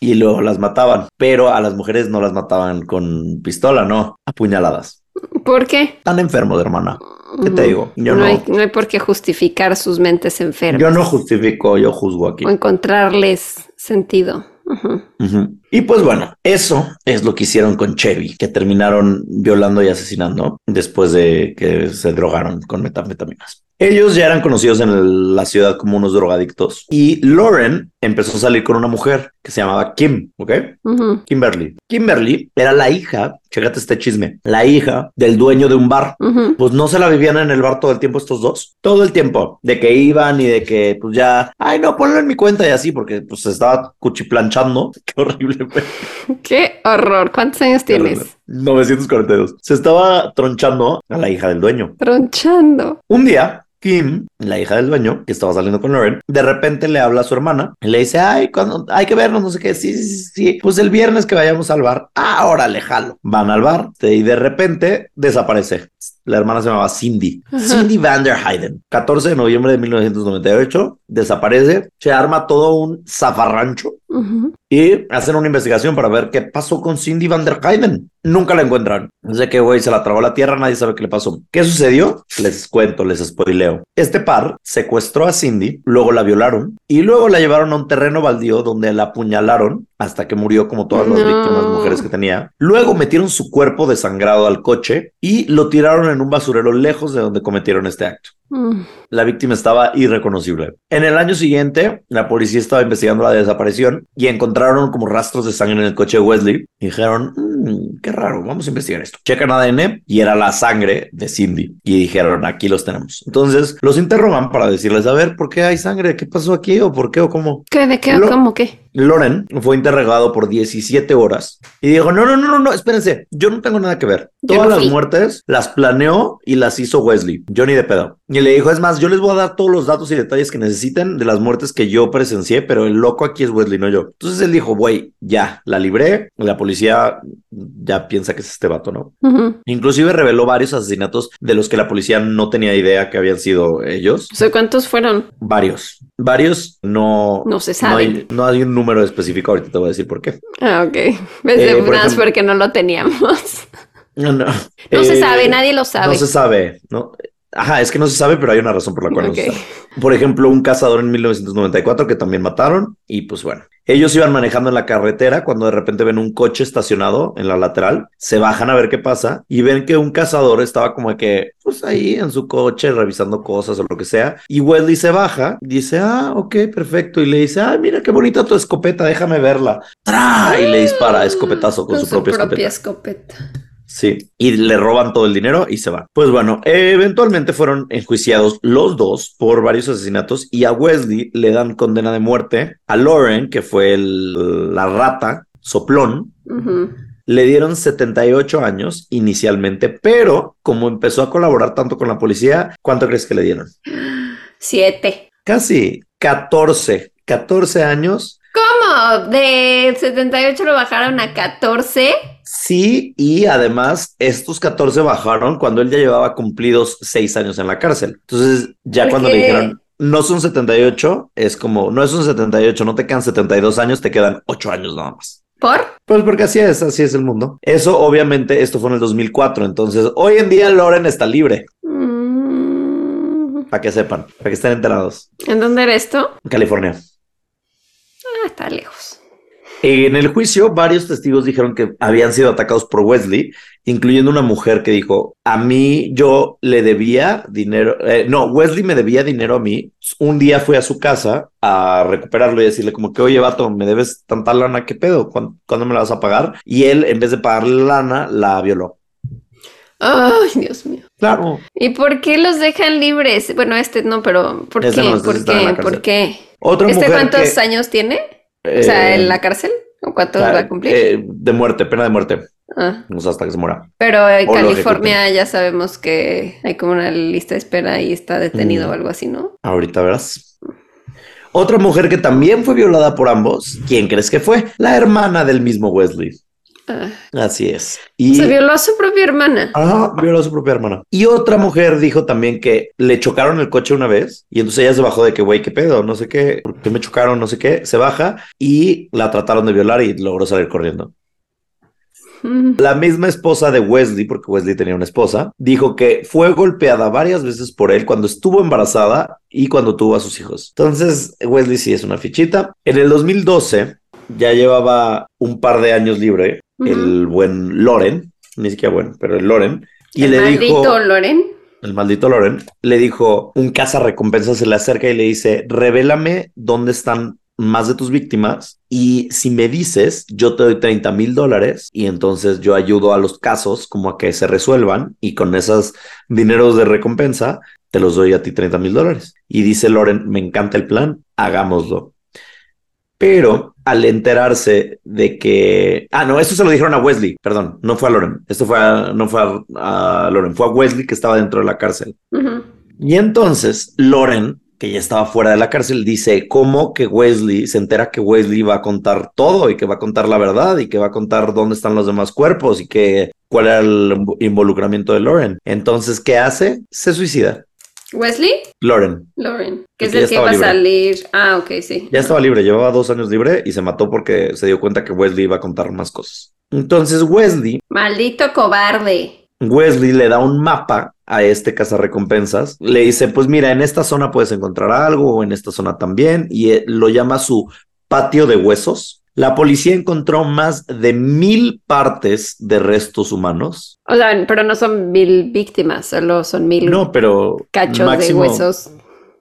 y luego las mataban. Pero a las mujeres no las mataban con pistola, no, apuñaladas. ¿Por qué? Tan enfermo, hermana. ¿Qué te digo? Yo no, no, hay, no hay por qué justificar sus mentes enfermas yo no justifico, yo juzgo aquí. o encontrarles sentido. Y pues bueno, eso es lo que hicieron con Chevy, que terminaron violando y asesinando después de que se drogaron con metanfetaminas. Ellos ya eran conocidos en el- la ciudad como unos drogadictos y Lauren empezó a salir con una mujer que se llamaba Kim, ¿ok? Kimberly. Kimberly era la hija, chécate este chisme, la hija del dueño de un bar. Pues no se la vivían en el bar todo el tiempo estos dos. Todo el tiempo. De que iban y de que pues ya, ay no, ponlo en mi cuenta y así porque pues se estaba cuchiplanchando. [LAUGHS] Qué horrible. Qué horror. ¿Cuántos años Qué tienes? 942. Se estaba tronchando a la hija del dueño. Tronchando. Un día, Kim, la hija del dueño, que estaba saliendo con Lauren, de repente le habla a su hermana y le dice, ay, cuando hay que vernos, no sé qué, sí, sí, sí. Pues el viernes que vayamos al bar, ah, órale, jalo. Van al bar y de repente desaparece. La hermana se llamaba Cindy. Cindy Van der Hayden. 14 de noviembre de 1998, desaparece, se arma todo un zafarrancho Y hacen una investigación para ver qué pasó con Cindy Van der Hayden. Nunca la encuentran. Desde que, güey, se la tragó la tierra, nadie sabe qué le pasó. ¿Qué sucedió? Les cuento, les spoileo. Este par secuestró a Cindy, luego la violaron y luego la llevaron a un terreno baldío donde la apuñalaron hasta que murió como todas las No. víctimas mujeres que tenía. Luego metieron su cuerpo desangrado al coche y lo tiraron en un basurero lejos de donde cometieron este acto. Mm. La víctima estaba irreconocible. En el año siguiente, la policía estaba investigando la desaparición y encontraron como rastros de sangre en el coche de Wesley. Y dijeron, "Mm, mmm, qué raro, vamos a investigar esto. Checan ADN y era la sangre de Cindy. Y dijeron, aquí los tenemos. Entonces los interrogan para decirles, a ver, ¿por qué hay sangre? ¿Qué pasó aquí? ¿O por qué? ¿O cómo? ¿Qué? ¿De qué? ¿O cómo qué? Loren fue interrogado por 17 horas y dijo, no, no, no, no, no, espérense, yo no tengo nada que ver. Todas las muertes las planeó y las hizo Wesley, Johnny de pedo. Y le dijo, es más, yo les voy a dar todos los datos y detalles que necesiten de las muertes que yo presencié, pero el loco aquí es Wesley, no yo. Entonces él dijo, güey, ya, la libré, la policía ya piensa que es este vato, ¿no? Inclusive reveló varios asesinatos de los que la policía no tenía idea que habían sido ellos. O ¿cuántos fueron? Varios. Varios no... No se sabe. No hay, un número específico, ahorita te voy a decir por qué. Ah, ok. Ves, eh, por porque no lo teníamos. No, no. No se sabe, eh, nadie lo sabe. No se sabe, ¿no? Ajá, es que no se sabe, pero hay una razón por la cual no se sabe. Por ejemplo, un cazador en 1994 que también mataron y pues bueno, ellos iban manejando en la carretera cuando de repente ven un coche estacionado en la lateral, se bajan a ver qué pasa y ven que un cazador estaba como que pues ahí en su coche revisando cosas o lo que sea y Wesley se baja, dice, ah, ok, perfecto y le dice, ah, mira qué bonita tu escopeta, déjame verla. ¡Tra! Y le dispara escopetazo con, su, propia, escopeta. Sí, y le roban todo el dinero y se van. Pues bueno, eventualmente fueron enjuiciados los dos por varios asesinatos y a Wesley le dan condena de muerte. A Lauren, que fue la rata, soplón, le dieron 78 años inicialmente, pero como empezó a colaborar tanto con la policía, ¿cuánto crees que le dieron? Siete. Casi 14. 14 años ¿Cómo? ¿De 78 lo bajaron a 14? Sí, y además estos 14 bajaron cuando él ya llevaba cumplidos 6 años en la cárcel. Entonces, ya cuando le dijeron, no son 78, es como, no es un 78, no te quedan 72 años, te quedan 8 años nada más. ¿Por? Pues porque así es, así es el mundo. Eso obviamente, esto fue en el 2004, entonces hoy en día Loren está libre. Mm. Para que sepan, para que estén enterados. ¿En dónde era esto? En California está lejos. En el juicio, varios testigos dijeron que habían sido atacados por Wesley, incluyendo una mujer que dijo, a mí yo le debía dinero, eh, no, Wesley me debía dinero a mí. Un día fui a su casa a recuperarlo y decirle como que, oye, vato, me debes tanta lana, ¿qué pedo? ¿Cuándo, me la vas a pagar? Y él, en vez de pagarle lana, la violó. Ay, Dios mío. Claro. ¿Y por qué los dejan libres? Bueno, este no, pero ¿por qué? ¿Por qué? ¿Por qué? ¿Este cuántos años tiene? O sea, en la cárcel. ¿O cuánto va a cumplir? Eh, de muerte, pena de muerte. Ah. No sé hasta que se muera. Pero en California ya sabemos que hay como una lista de espera y está detenido mm. o algo así, ¿no? Ahorita verás. Otra mujer que también fue violada por ambos, ¿quién crees que fue? La hermana del mismo Wesley. Ah. Así es. Y... Se violó a su propia hermana. Ah, violó a su propia hermana. Y otra mujer dijo también que le chocaron el coche una vez y entonces ella se bajó de que, güey, qué pedo, no sé qué, porque me chocaron, no sé qué, se baja y la trataron de violar y logró salir corriendo. Mm. La misma esposa de Wesley, porque Wesley tenía una esposa, dijo que fue golpeada varias veces por él cuando estuvo embarazada y cuando tuvo a sus hijos. Entonces, Wesley sí es una fichita. En el 2012 ya llevaba un par de años libre el buen Loren, ni siquiera bueno, pero el Loren. Y el le maldito Loren. El maldito Loren le dijo, un caza recompensa se le acerca y le dice, revélame dónde están más de tus víctimas y si me dices, yo te doy 30 mil dólares y entonces yo ayudo a los casos como a que se resuelvan y con esos dineros de recompensa te los doy a ti 30 mil dólares. Y dice Loren, me encanta el plan, hagámoslo. Pero al enterarse de que. Ah, no, esto se lo dijeron a Wesley, perdón, no fue a Loren. Esto fue a, no fue a, Loren, fue a Wesley que estaba dentro de la cárcel. Y entonces Loren, que ya estaba fuera de la cárcel, dice cómo que Wesley se entera que Wesley va a contar todo y que va a contar la verdad y que va a contar dónde están los demás cuerpos y que cuál era el involucramiento de Loren. Entonces, ¿qué hace? Se suicida. ¿Wesley? Lauren. Lauren. Que es el que iba a salir. Ah, ok, sí. Ya estaba libre, llevaba dos años libre y se mató porque se dio cuenta que Wesley iba a contar más cosas. Entonces Wesley. Maldito cobarde. Wesley le da un mapa a este cazarrecompensas. Le dice: Pues mira, en esta zona puedes encontrar algo, o en esta zona también. Y eh, lo llama su patio de huesos. La policía encontró más de mil partes de restos humanos. O sea, pero no son mil víctimas, solo son mil no, pero cachos de huesos.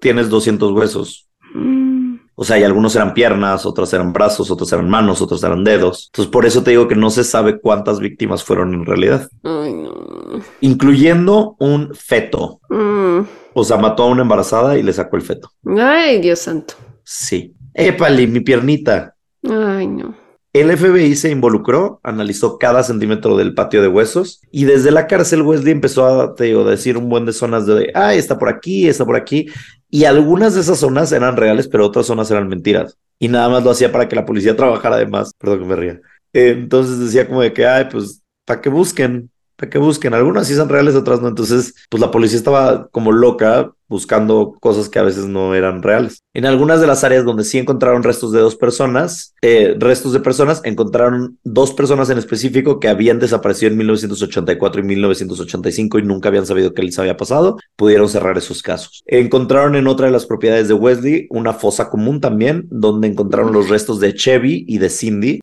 Tienes 200 huesos. Mm. O sea, y algunos eran piernas, otros eran brazos, otros eran manos, otros eran dedos. Entonces, por eso te digo que no se sabe cuántas víctimas fueron en realidad. Ay, no. Incluyendo un feto. Mm. O sea, mató a una embarazada y le sacó el feto. Ay, Dios santo. Sí. Épale, mi piernita. Ay, no. El FBI se involucró, analizó cada centímetro del patio de huesos y desde la cárcel Wesley empezó a te digo, decir un buen de zonas de, ah, está por aquí, está por aquí. Y algunas de esas zonas eran reales, pero otras zonas eran mentiras. Y nada más lo hacía para que la policía trabajara además. Perdón que me ría. Entonces decía como de que, ay, pues, para que busquen, para que busquen. Algunas sí son reales, otras no. Entonces, pues la policía estaba como loca buscando cosas que a veces no eran reales. En algunas de las áreas donde sí encontraron restos de dos personas, eh, restos de personas, encontraron dos personas en específico que habían desaparecido en 1984 y 1985 y nunca habían sabido qué les había pasado. Pudieron cerrar esos casos. Encontraron en otra de las propiedades de Wesley una fosa común también, donde encontraron los restos de Chevy y de Cindy.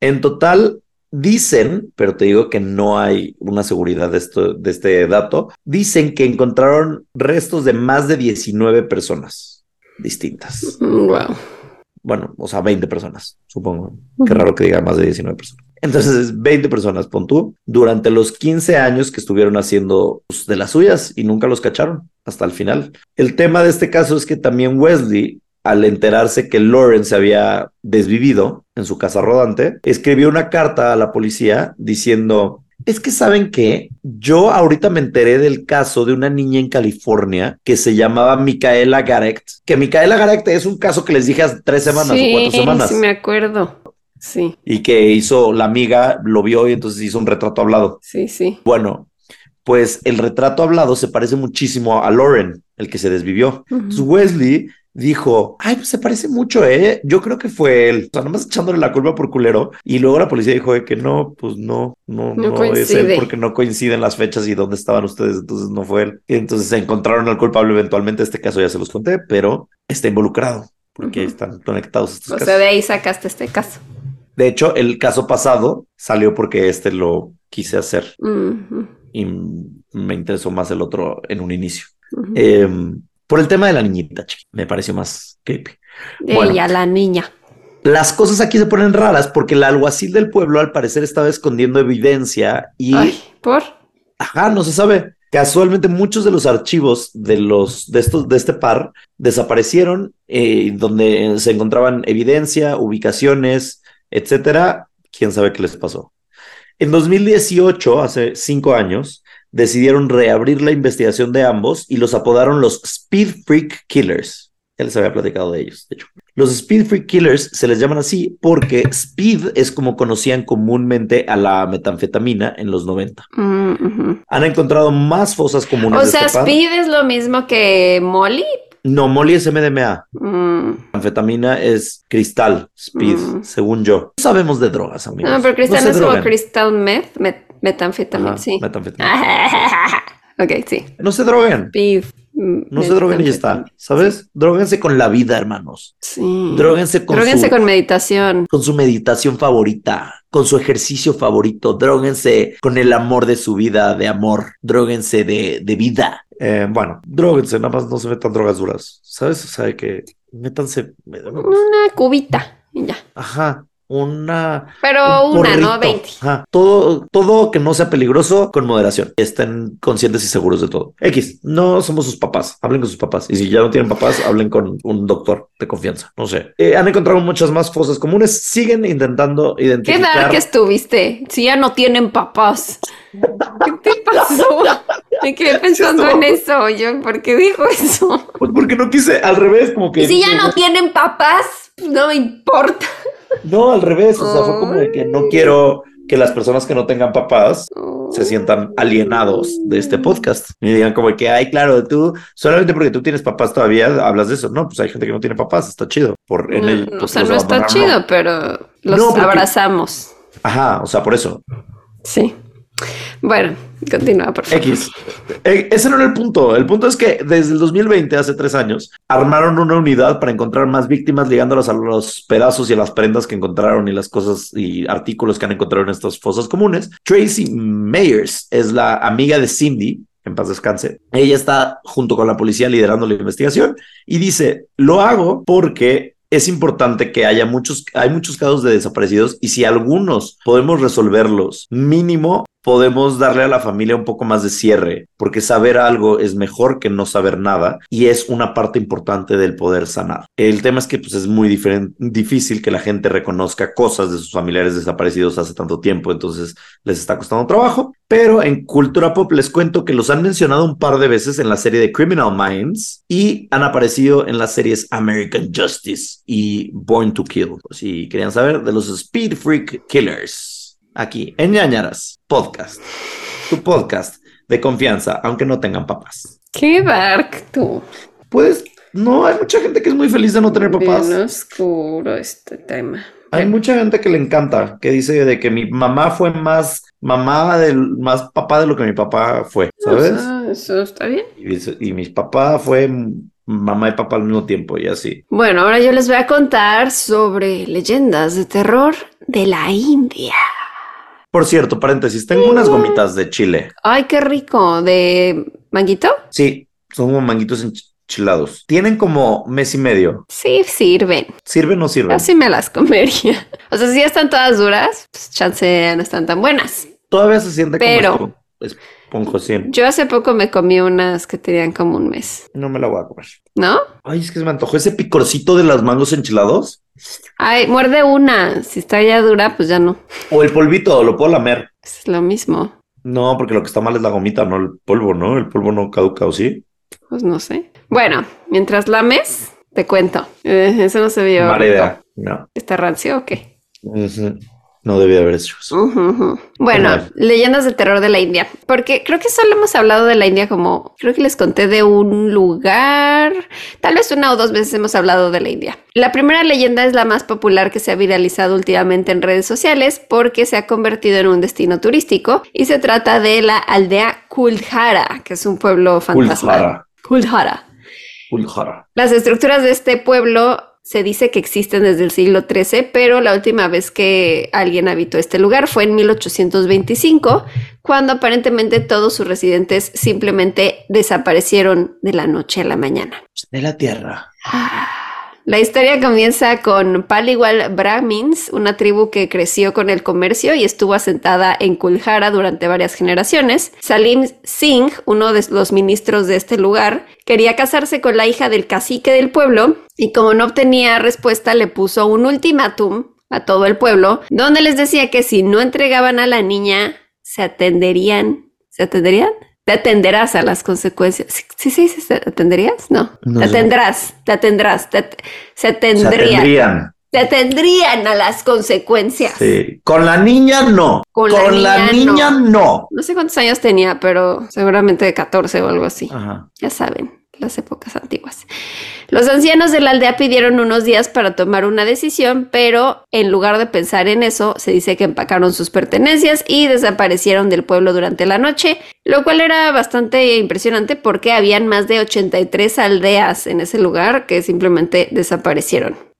En total, dicen, pero te digo que no hay una seguridad de, esto, de este dato, dicen que encontraron restos de más de 19 personas distintas. Mm, Wow. Bueno, o sea, 20 personas, supongo. Qué raro que diga más de 19 personas. Entonces, 20 personas, pon tú, durante los 15 años que estuvieron haciendo de las suyas y nunca los cacharon hasta el final. El tema de este caso es que también Wesley, al enterarse que Lauren se había desvivido en su casa rodante, escribió una carta a la policía diciendo, es que saben que yo ahorita me enteré del caso de una niña en California que se llamaba Micaela Garect, que Micaela Garect es un caso que les dije hace tres semanas sí, o cuatro semanas sí me acuerdo. Sí, y que hizo la amiga, lo vio y entonces hizo un retrato hablado. sí, sí. Bueno, pues el retrato hablado se parece muchísimo a Lauren, el que se desvivió. Ujú. Wesley dijo, ay, pues se parece mucho, ¿eh? Yo creo que fue él. O sea, nomás echándole la culpa por culero. Y luego la policía dijo de que no, pues no, no, No no, es él porque no coinciden las fechas y dónde estaban ustedes, entonces no fue él. Y entonces se encontraron al culpable eventualmente. Este caso ya se los conté, pero está involucrado porque están conectados estos O casos. sea, de ahí sacaste este caso. De hecho, el caso pasado salió porque este lo quise hacer y me interesó más el otro en un inicio. Eh, por el tema de la niñita, chiqui, me pareció más creepy. bueno. Ella, la niña. Las cosas aquí se ponen raras porque el alguacil del pueblo al parecer estaba escondiendo evidencia y, Ay, ¿por? ajá, no se sabe. Casualmente muchos de los archivos de los de estos de este par desaparecieron, eh, donde se encontraban evidencia, ubicaciones, etcétera. Quién sabe qué les pasó. En 2018, hace cinco años, decidieron reabrir la investigación de ambos y los apodaron los Speed Freak Killers. Ya les había platicado de ellos, de hecho. Los Speed Freak Killers se les llaman así porque Speed es como conocían comúnmente a la metanfetamina en los 90. Mm. Han encontrado más fosas comunes. O sea, este par. Speed es lo mismo que Molly. No, Molly es MDMA. Mm. Anfetamina es cristal, speed, Mm. según yo. No sabemos de drogas, amigos. No, pero cristal se es como crystal meth, met- metanfetamina, sí. metanfetamina. [LAUGHS] ok, sí. No se droguen. No se droguen y ya está. ¿Sabes? Dróguense con la vida, hermanos. Sí. Dróguense con, Dróguense su, con meditación. con su meditación favorita, con su ejercicio favorito. Dróguense con el amor de su vida, de amor. Dróguense de, de vida. Eh, bueno, dróguense, nada más no se metan drogas duras. ¿Sabes? O sea, que métanse. Una cubita y ya. Ajá. Una. Pero un una, no porrito. 20. Ajá. Todo, todo que no sea peligroso con moderación. Estén conscientes y seguros de todo. X, no somos sus papás. Hablen con sus papás. Y si ya no tienen papás, hablen con un doctor de confianza. No sé. Eh, han encontrado muchas más fosas comunes. Siguen intentando ¿Qué identificar. dark estuviste? Si ya no tienen papás. ¿Qué te pasó? Me quedé [LAUGHS] pensando en eso. Yo, ¿por qué dijo eso? Pues porque no quise, al revés, como que. Si ya no tienen papás, no me importa. No, al revés. O sea, fue como de que no quiero que las personas que no tengan papás se sientan alienados de este podcast y digan como que, ay, claro, tú solamente porque tú tienes papás todavía hablas de eso. No, pues hay gente que no tiene papás, está chido. Por en el, No, o pues, sea, no está chido, no. pero los No, porque- abrazamos. Ajá, o sea, por eso. Sí. Bueno, continúa, por favor. X. Eh, ese no era el punto. El punto es que desde el 2020, hace tres años, armaron una unidad para encontrar más víctimas ligándolas a los pedazos y a las prendas que encontraron y las cosas y artículos que han encontrado en estas fosas comunes. Tracy Mayers es la amiga de Cindy en paz descanse. Ella está junto con la policía liderando la investigación y dice, lo hago porque es importante que haya muchos, hay muchos casos de desaparecidos y si algunos podemos resolverlos, mínimo podemos darle a la familia un poco más de cierre, porque saber algo es mejor que no saber nada y es una parte importante del poder sanar. El tema es que pues, es muy difícil que la gente reconozca cosas de sus familiares desaparecidos hace tanto tiempo, entonces les está costando trabajo, pero en cultura pop les cuento que los han mencionado un par de veces en la serie de Criminal Minds y han aparecido en las series American Justice y Born to Kill. Si querían saber de los Speed Freak Killers aquí en Ñañaras Podcast, tu podcast de confianza, aunque no tengan papás. Qué dark tú. Pues no, hay mucha gente que es muy feliz de no tener papás. Bien oscuro este tema. Hay mucha gente que le encanta, que dice de que mi mamá fue más mamá del más papá de lo que mi papá fue, ¿sabes? eso está bien. Y, y mi papá fue mamá y papá al mismo tiempo y así. Bueno, ahora yo les voy a contar sobre leyendas de terror de la India. Por cierto, paréntesis, tengo unas gomitas de chile. Ay, qué rico. ¿De manguito? Sí, son como manguitos enchilados. Tienen como mes y medio. Sí, sirven. ¿Sirven o sirven? Así me las comería. O sea, si ya están todas duras, pues chance no están tan buenas. Todavía se siente Pero, como esponjosín. Yo hace poco me comí unas que tenían como un mes. No me la voy a comer. ¿No? Ay, es que se me antojó ese picorcito de las mangos enchilados. Ay, muerde una. Si está ya dura, pues ya no. O el polvito, lo puedo lamer. Es lo mismo. No, porque lo que está mal es la gomita, no el polvo, ¿no? El polvo no caduca, ¿o sí? Pues no sé. Bueno, mientras lames, te cuento. Eh, eso no se vio. Mala idea. No. ¿Está rancio o qué? Ujú. No debía haber hecho eso. Bueno, leyendas de terror de la India. Porque creo que solo hemos hablado de la India como, creo que les conté de un lugar, tal vez una o dos veces hemos hablado de la India. La primera leyenda es la más popular que se ha viralizado últimamente en redes sociales porque se ha convertido en un destino turístico y se trata de la aldea Kuldhara, que es un pueblo fantasma. Kuldhara. Kuldhara. Kuldhara. Las estructuras de este pueblo se dice que existen desde el siglo XIII, pero la última vez que alguien habitó este lugar fue en 1825, cuando aparentemente todos sus residentes simplemente desaparecieron de la noche a la mañana. De la tierra. La historia comienza con Paliwal Brahmins, una tribu que creció con el comercio y estuvo asentada en Kuljara durante varias generaciones. Salim Singh, uno de los ministros de este lugar, quería casarse con la hija del cacique del pueblo y como no obtenía respuesta le puso un ultimátum a todo el pueblo, donde les decía que si no entregaban a la niña, se atenderían. ¿Se atenderían? Te atenderás a las consecuencias. ¿Sí, sí, sí, sí, ¿te atenderías? No. No te atendrás, te atendrás, te se Se atendrían. atendrían. Te atendrían a las consecuencias. Sí. Con la niña no. Con la niña, niña no. No sé cuántos años tenía, pero seguramente de 14 o algo así. Ajá. Ya saben, las épocas antiguas. Los ancianos de la aldea pidieron unos días para tomar una decisión, pero en lugar de pensar en eso, se dice que empacaron sus pertenencias y desaparecieron del pueblo durante la noche, lo cual era bastante impresionante porque habían más de 83 aldeas en ese lugar que simplemente desaparecieron.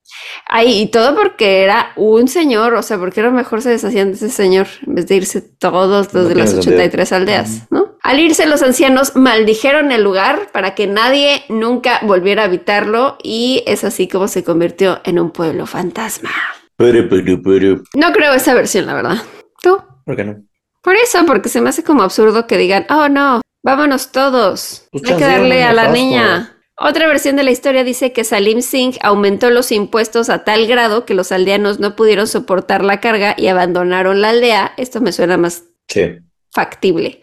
Ay, y todo porque era un señor, o sea, porque a lo mejor se deshacían de ese señor en vez de irse todos los No de las tiene sentido. 83 aldeas, ¿no? Al irse los ancianos maldijeron el lugar para que nadie nunca volviera a habitarlo y es así como se convirtió en un pueblo fantasma. Pero, pero, pero. No creo esa versión, la verdad. ¿Tú? ¿Por qué no? Por eso, porque se me hace como absurdo que digan, oh no, vámonos todos. Pues Hay que darle era a la niña. Otra versión de la historia dice que Salim Singh aumentó los impuestos a tal grado que los aldeanos no pudieron soportar la carga y abandonaron la aldea. Esto me suena más Sí. factible.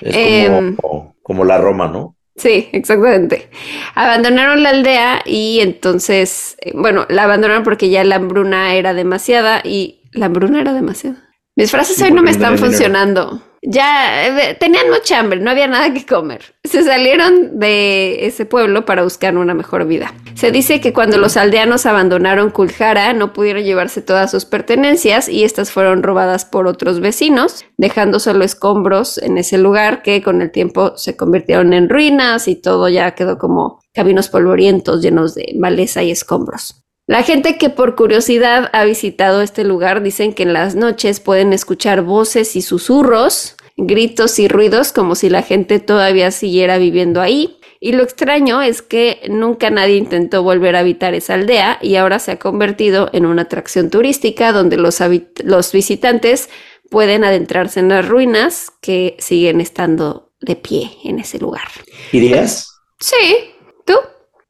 Es Em. como, como la Roma, ¿no? Sí, exactamente. Abandonaron la aldea y entonces, eh, bueno, la abandonaron porque ya la hambruna era demasiada y la hambruna era demasiada. Mis frases Sí, hoy no me están funcionando. Ya eh, tenían mucha hambre, no había nada que comer. Se salieron de ese pueblo para buscar una mejor vida. Se dice que cuando los aldeanos abandonaron Kuljara no pudieron llevarse todas sus pertenencias y estas fueron robadas por otros vecinos, dejando solo escombros en ese lugar que con el tiempo se convirtieron en ruinas y todo ya quedó como caminos polvorientos llenos de maleza y escombros. La gente que por curiosidad ha visitado este lugar dicen que en las noches pueden escuchar voces y susurros gritos y ruidos como si la gente todavía siguiera viviendo ahí. Y lo extraño es que nunca nadie intentó volver a habitar esa aldea y ahora se ha convertido en una atracción turística donde los, los visitantes pueden adentrarse en las ruinas que siguen estando de pie en ese lugar. ¿Irías? Sí. ¿Tú?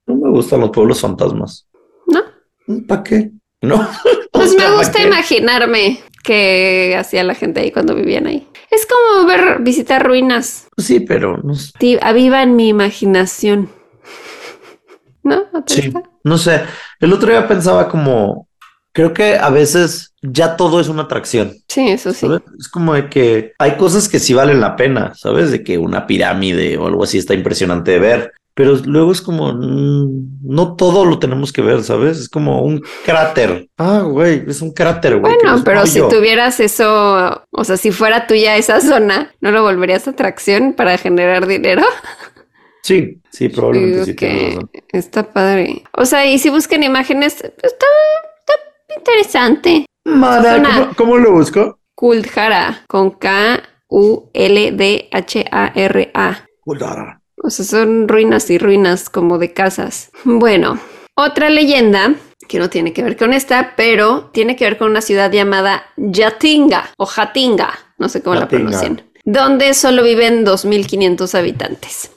No me gustan los pueblos fantasmas. ¿No? ¿Para qué? No. [LAUGHS] Pues me gusta imaginarme qué hacía la gente ahí cuando vivían ahí. Es como ver, visitar ruinas. Sí, pero no sé. Avivan mi imaginación. [LAUGHS] ¿No? sí, no sé. El otro día pensaba como, creo que a veces ya todo es una atracción. Sí, eso sí. Es como de que hay cosas que sí valen la pena, ¿sabes? De que una pirámide o algo así está impresionante de ver, pero luego es como, mm, no todo lo tenemos que ver, ¿sabes? Es como un cráter. Ah, güey, es un cráter, güey. Bueno, pero si tuvieras eso, o sea, si fuera tuya esa zona, ¿no lo volverías atracción para generar dinero? [LAUGHS] Sí, sí, probablemente sí. Que está padre. O sea, y si buscan imágenes, está, está interesante. Mara, ¿cómo, lo busco? Kuldhara, con K-U-L-D-H-A-R-A. Kuldhara. O sea, son ruinas y ruinas como de casas. Bueno, otra leyenda que no tiene que ver con esta, pero tiene que ver con una ciudad llamada Yatinga o Jatinga, no sé cómo la pronuncian, donde solo viven 2.500 habitantes.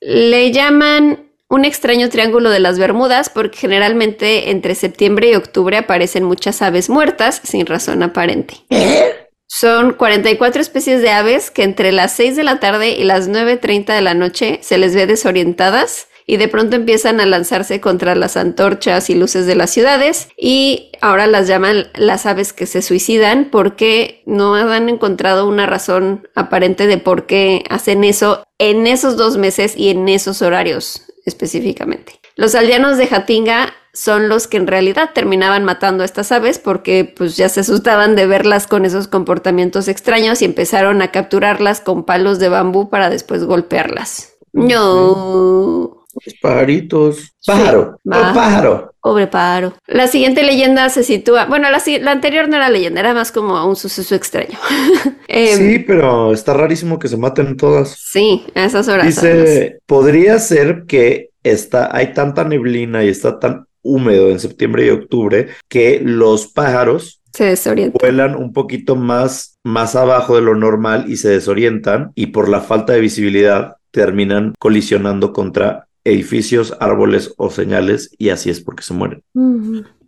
Le llaman un extraño triángulo de las Bermudas porque generalmente entre septiembre y octubre aparecen muchas aves muertas sin razón aparente. ¿Eh? Son 44 especies de aves que entre las 6 de la tarde y las 9.30 de la noche se les ve desorientadas y de pronto empiezan a lanzarse contra las antorchas y luces de las ciudades y ahora las llaman las aves que se suicidan porque no han encontrado una razón aparente de por qué hacen eso en esos dos meses y en esos horarios específicamente. Los aldeanos de Jatinga son los que en realidad terminaban matando a estas aves porque pues ya se asustaban de verlas con esos comportamientos extraños y empezaron a capturarlas con palos de bambú para después golpearlas. No. Los pajaritos. Pájaro. pájaro. Pobre pájaro. La siguiente leyenda se sitúa. Bueno, la, la, anterior no era leyenda, era más como un suceso extraño. [LAUGHS] Em, sí, pero está rarísimo que se maten todas. Sí, a esas horas. Dice: podría ser que está, hay tanta neblina y está tan húmedo en septiembre y octubre que los pájaros se desorientan. Vuelan un poquito más, más abajo de lo normal y se desorientan y por la falta de visibilidad terminan colisionando contra edificios, árboles o señales y así es porque se mueren.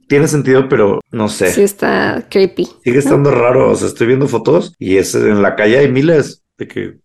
Tiene sentido, pero no sé. Sí está creepy. Sigue estando raro. O sea, estoy viendo fotos y es en la calle hay miles de que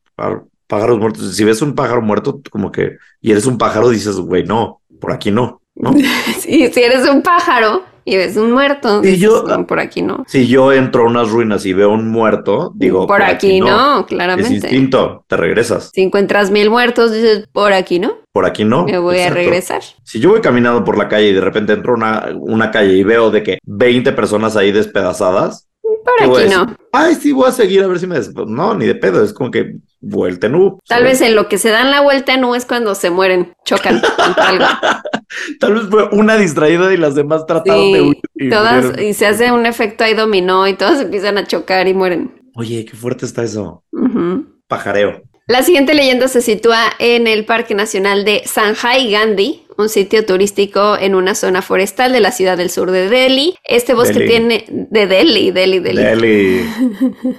pájaros muertos. Si ves un pájaro muerto, como que y eres un pájaro, dices, güey, no, por aquí no. ¿No? [LAUGHS] si eres un pájaro y ves un muerto, y yo, por aquí no. Si yo entro a unas ruinas y veo un muerto, digo, por, aquí, no. claramente. Es instinto, te regresas. Si encuentras mil muertos, dices, por aquí no. Por aquí no. Me voy a regresar. Si yo voy caminando por la calle y de repente entro a una, una calle y veo de que 20 personas ahí despedazadas, por aquí no. Ay, sí, voy a seguir a ver si me... No, ni de pedo, es como que vuelta en U. Tal vez en lo que se dan la vuelta en U es cuando se mueren, chocan algo. [LAUGHS] Tal vez fue una distraída y las demás trataron de huir. Y todas, y se hace un efecto ahí dominó y todas empiezan a chocar y mueren. Oye, qué fuerte está eso. Pajareo. La siguiente leyenda se sitúa en el Parque Nacional de Sanjay Gandhi, un sitio turístico en una zona forestal de la ciudad del sur de Delhi. Este bosque tiene de Delhi, Delhi, Delhi. Delhi. [LAUGHS]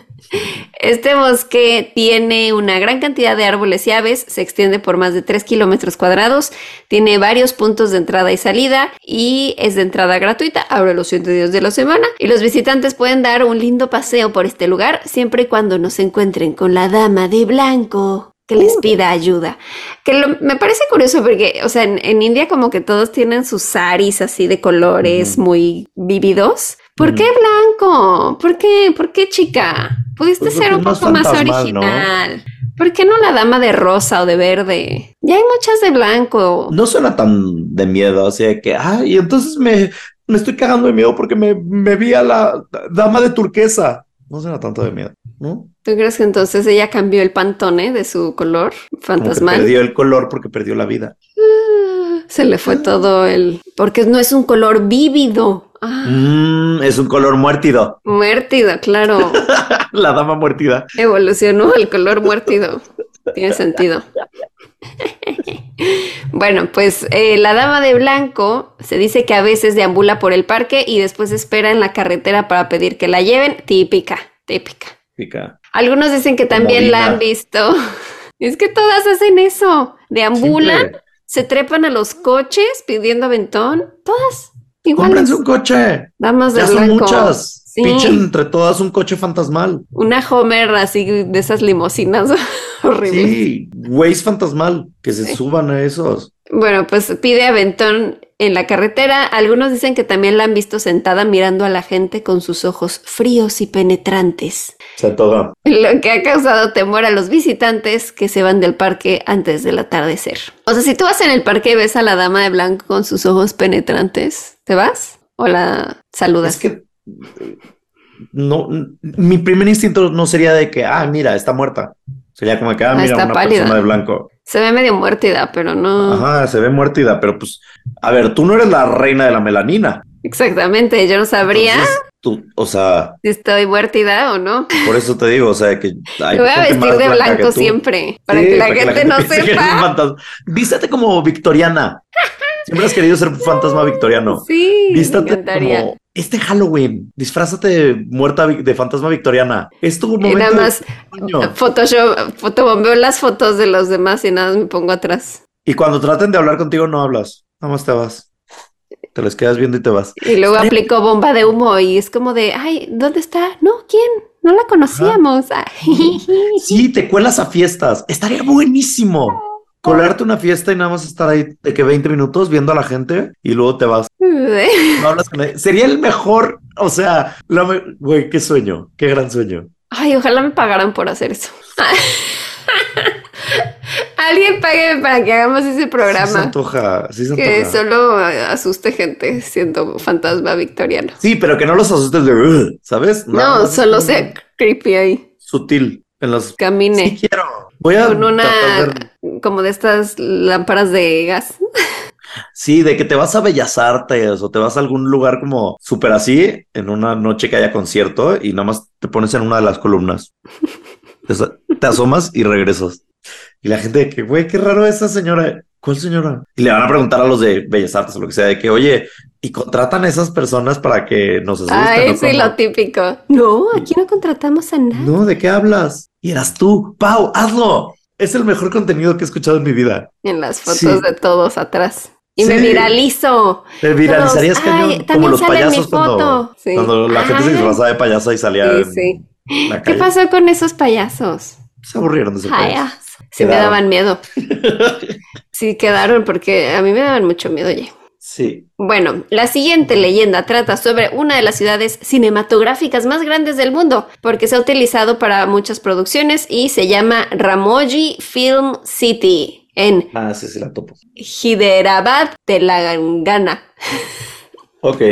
Este bosque tiene una gran cantidad de árboles y aves, se extiende por más de 3 kilómetros cuadrados, tiene varios puntos de entrada y salida y es de entrada gratuita, abre los 100 días de la semana y los visitantes pueden dar un lindo paseo por este lugar siempre y cuando no se encuentren con la dama de blanco que les uh. pida ayuda. Que me parece curioso porque, o sea, en, India como que todos tienen sus saris así de colores muy vívidos. ¿Por qué blanco? ¿Por qué? ¿Por qué chica? Pudiste pues ser un poco más original. ¿Por qué no la dama de rosa o de verde? Ya hay muchas de blanco. No suena tan de miedo, o sea que, ay, entonces me, me estoy cagando de miedo porque me, me vi a la dama de turquesa. No suena tanto de miedo, ¿no? ¿Tú crees que entonces ella cambió el pantone de su color fantasmal? perdió el color porque perdió la vida. Se le fue todo el... Porque no es un color vívido. Ah, Mm, es un color muértido. muértido, claro. [LAUGHS] La dama muértida. Evolucionó el color muértido. Tiene sentido. [LAUGHS] Bueno, pues eh, la dama de blanco se dice que a veces deambula por el parque y después espera en la carretera para pedir que la lleven. Típica, típica. Pica. Algunos dicen que también la han visto. [LAUGHS] Es que todas hacen eso. Deambulan. Se trepan a los coches pidiendo aventón. Todas. Iguales. Cómprense un coche. Damas de Ya son muchas. Sí. Pichen entre todas un coche fantasmal. Una Homer así de esas limosinas [LAUGHS] horribles. Sí, güeyes fantasmal. Que se suban a esos. Bueno, pues pide aventón en la carretera. Algunos dicen que también la han visto sentada mirando a la gente con sus ojos fríos y penetrantes. Se toga. Lo que ha causado temor a los visitantes que se van del parque antes del atardecer. O sea, si tú vas en el parque y ves a la dama de blanco con sus ojos penetrantes, ¿te vas? ¿O la saludas? Es que no, mi primer instinto no sería de que, ah, mira, está muerta. Sería como que, ah, Ah, mira, está una pálida. persona de blanco. Se ve medio muértida, pero no. Ajá, se ve muertida, pero pues, a ver, tú no eres la reina de la melanina. Exactamente, yo no sabría Entonces, tú, o sea, si estoy muértida o no. por eso te digo, o sea, que hay Me voy a gente vestir de blanco siempre, para Sí, que la para gente no que eres un sepa. fantasma. Vístete como victoriana. Siempre has querido ser fantasma victoriano. Sí, me Vístate encantaría. como este Halloween. Disfrázate de muerta de fantasma victoriana. Es tu Y momento. nada de más. Photoshop, fotobombeo las fotos de los demás y nada más me pongo atrás. Y cuando traten de hablar contigo, no hablas. Nada más te vas. Te les quedas viendo y te vas. Y luego Estaría- aplico bomba de humo y es como de, ay, ¿dónde está? No, ¿quién? No la conocíamos. [LAUGHS] Ay. Sí, te cuelas a fiestas. Estaría buenísimo. Colarte una fiesta y nada más estar ahí de que 20 minutos viendo a la gente y luego te vas. [LAUGHS] No hablas con nadie. Sería el mejor. O sea, la güey, qué sueño. Qué gran sueño. Ay, ojalá me pagaran por hacer eso. [LAUGHS] Alguien pague para que hagamos ese Sí se programa. antoja. Sí se que antoja. solo asuste gente siendo fantasma victoriano. Sí, pero que no los asustes de, "Ugh", ¿sabes? No, solo sea creepy ahí. sutil en los. Camine Sí quiero. Voy a con tratar una de- como de estas lámparas de gas. Sí, de que te vas a Bellas Artes o te vas a algún lugar como súper así en una noche que haya concierto y nada más te pones en una de las columnas. [LAUGHS] Te, asomas y regresas. Y la gente de que, güey, qué raro esa señora. ¿Cuál señora? Y le van a preguntar a los de Bellas Artes o lo que sea, de que, oye, y contratan a esas personas para que nos asusten. Lo típico. No, aquí no contratamos a nadie. No, ¿de qué hablas? Y eras tú. Pau, hazlo. Es el mejor contenido que he escuchado en mi vida. En las fotos Sí. de todos atrás. Y me viralizo. Te viralizarías Todos, cañón "Ay, como los payasos cuando, foto". Sí. cuando la gente se disfrazaba de payasa y salía Sí, en sí. la ¿Qué calle. pasó con esos payasos? Se aburrieron de ese payaso. Payas. Sí me daban miedo. [LAUGHS] Sí quedaron porque a mí me daban mucho miedo, oye. Sí. Bueno, la siguiente leyenda trata sobre una de las ciudades cinematográficas más grandes del mundo, porque se ha utilizado para muchas producciones y se llama Ramoji Film City en Ah, sí, sí, la topo. Hyderabad, Telangana. Ok.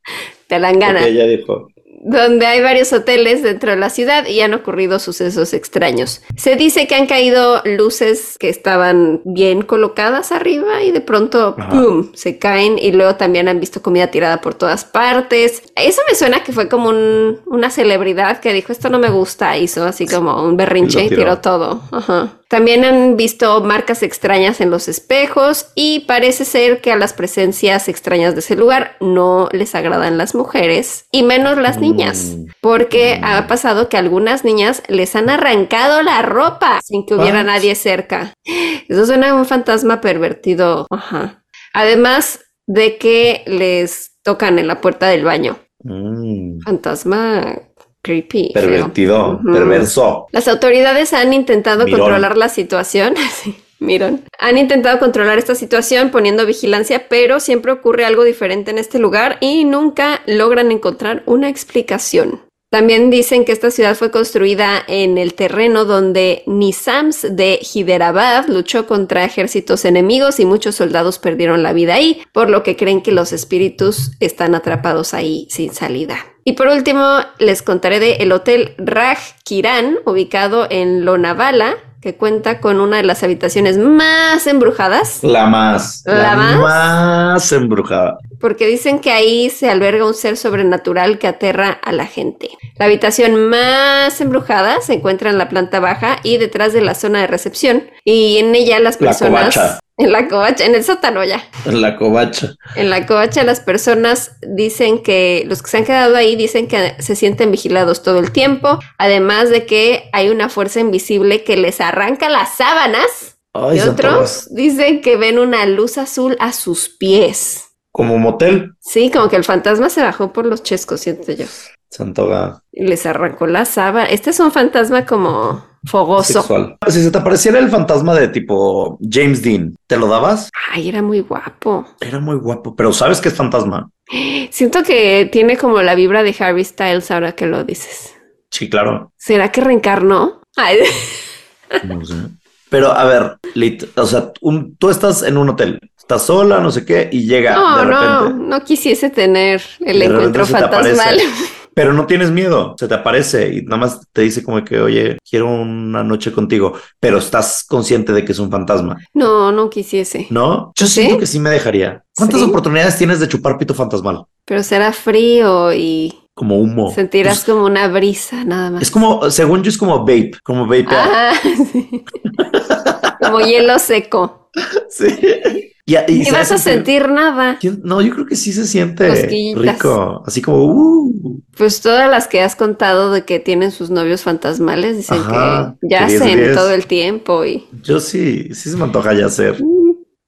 [LAUGHS] Telangana. Ok, ya dijo. Donde hay varios hoteles dentro de la ciudad y han ocurrido sucesos extraños. Se dice que han caído luces que estaban bien colocadas arriba y de pronto, Ajá. ¡pum!, se caen y luego también han visto comida tirada por todas partes. Eso me suena que fue como un- una celebridad que dijo, esto no me gusta, hizo así como un berrinche Y tiró. tiró todo. Ajá. También han visto marcas extrañas en los espejos y parece ser que a las presencias extrañas de ese lugar no les agradan las mujeres y menos las niñas, Mm. porque Mm. ha pasado que algunas niñas les han arrancado la ropa sin que hubiera What? nadie cerca. Eso suena a un fantasma pervertido. Ajá. Además de que les tocan en la puerta del baño. Mm. Fantasma creepy. Pervertido, perverso. Las autoridades han intentado Mirón. controlar la situación. [LAUGHS] Sí, Han intentado controlar esta situación poniendo vigilancia, pero siempre ocurre algo diferente en este lugar y nunca logran encontrar una explicación. También dicen que esta ciudad fue construida en el terreno donde Nizams de Hyderabad luchó contra ejércitos enemigos y muchos soldados perdieron la vida ahí, por lo que creen que los espíritus están atrapados ahí sin salida. Y por último, les contaré de el Hotel Raj Kiran, ubicado en Lonavala, que cuenta con una de las habitaciones más embrujadas. La más. ¿La más? más embrujada. Porque dicen que ahí se alberga un ser sobrenatural que aterra a la gente. La habitación más embrujada se encuentra en la planta baja y detrás de la zona de recepción. Y en ella las La personas... En la covacha, en el sótano ya. En la covacha. En la covacha las personas dicen que los que se han quedado ahí dicen que se sienten vigilados todo el tiempo, además de que hay una fuerza invisible que les arranca las sábanas Ay, y otros dicen que ven una luz azul a sus pies. Como motel. Sí, como que el fantasma se bajó por los chescos, siento yo. Y les arrancó la sábana. Este es un fantasma como fogoso. sexual. Si se te apareciera el fantasma de tipo James Dean, ¿te lo dabas? Ay, era muy guapo. Era muy guapo, pero sabes que es fantasma. Siento que tiene como la vibra de Harry Styles ahora que lo dices. Sí, claro. ¿Será que reencarnó? Ay, No sé. Pero a ver, Lit, o sea, un- tú estás en un hotel, estás sola, no sé qué, y llega no, de no, repente. no quisiese tener el encuentro fantasmal. Pero no tienes miedo, se te aparece y nada más te dice como que, oye, quiero una noche contigo, pero estás consciente de que es un fantasma, No, no quisiese. ¿no? Yo ¿Sí? siento que sí me dejaría. ¿Cuántas ¿Sí? oportunidades tienes de chupar pito fantasmal? Pero será frío y Como humo. sentirás Pues, como una brisa nada más. es como, según yo, es como vape, como vape. Ah, [LAUGHS] sí. como hielo seco. Sí. Y, vas a sentir nada. ¿Quién- No, yo creo que sí se siente rico. Así como, uh, Pues todas las que has contado de que tienen sus novios fantasmales dicen Ajá, que que yacen diez. todo el tiempo y... yo sí, sí se me antoja ya hacer.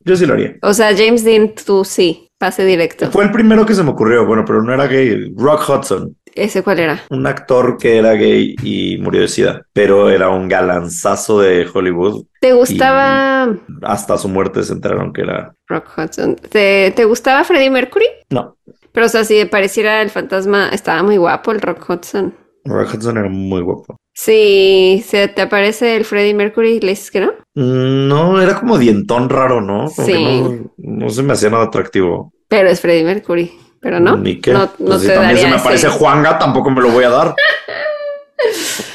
Yo sí lo haría. O sea, James Dean, tú sí, pase directo. Fue el primero que se me ocurrió, bueno, pero no era gay. Rock Hudson, ¿Ese cuál era? un actor que era gay y murió de sida, pero era un galanzazo de Hollywood. ¿Te gustaba Hasta su muerte se enteraron que era. Rock Hudson? ¿Te, te gustaba Freddie Mercury? No, Pero, o sea, si pareciera el fantasma, estaba muy guapo el Rock Hudson. Rock Hudson era muy guapo. Si se te aparece el Freddie Mercury, ¿le dices que no? Mm, No, era como dientón raro, ¿no? Como que Sí. no, no se me hacía nada atractivo. Pero es Freddie Mercury. Pero no. Ni qué. No, no Pues si te también se me aparece Juanga, tampoco me lo voy a dar.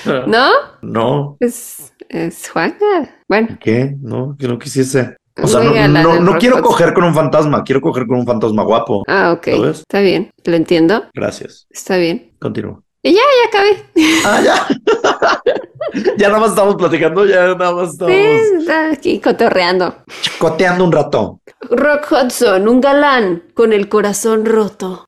[LAUGHS] ¿No? No, Es, es Juanga. Bueno, ¿qué? No, que no quisiese. O sea, muy no, no, no quiero coger con un fantasma, quiero coger con un fantasma guapo. Ah, ok. Está bien. Lo entiendo. Gracias. Está bien. Continúa. Y ya, ya acabé. Ah, ya. [LAUGHS] [LAUGHS] ya nada más estamos platicando, ya nada más estamos Sí, está aquí cotorreando. coteando un rato. Rock Hudson, un galán con el corazón roto.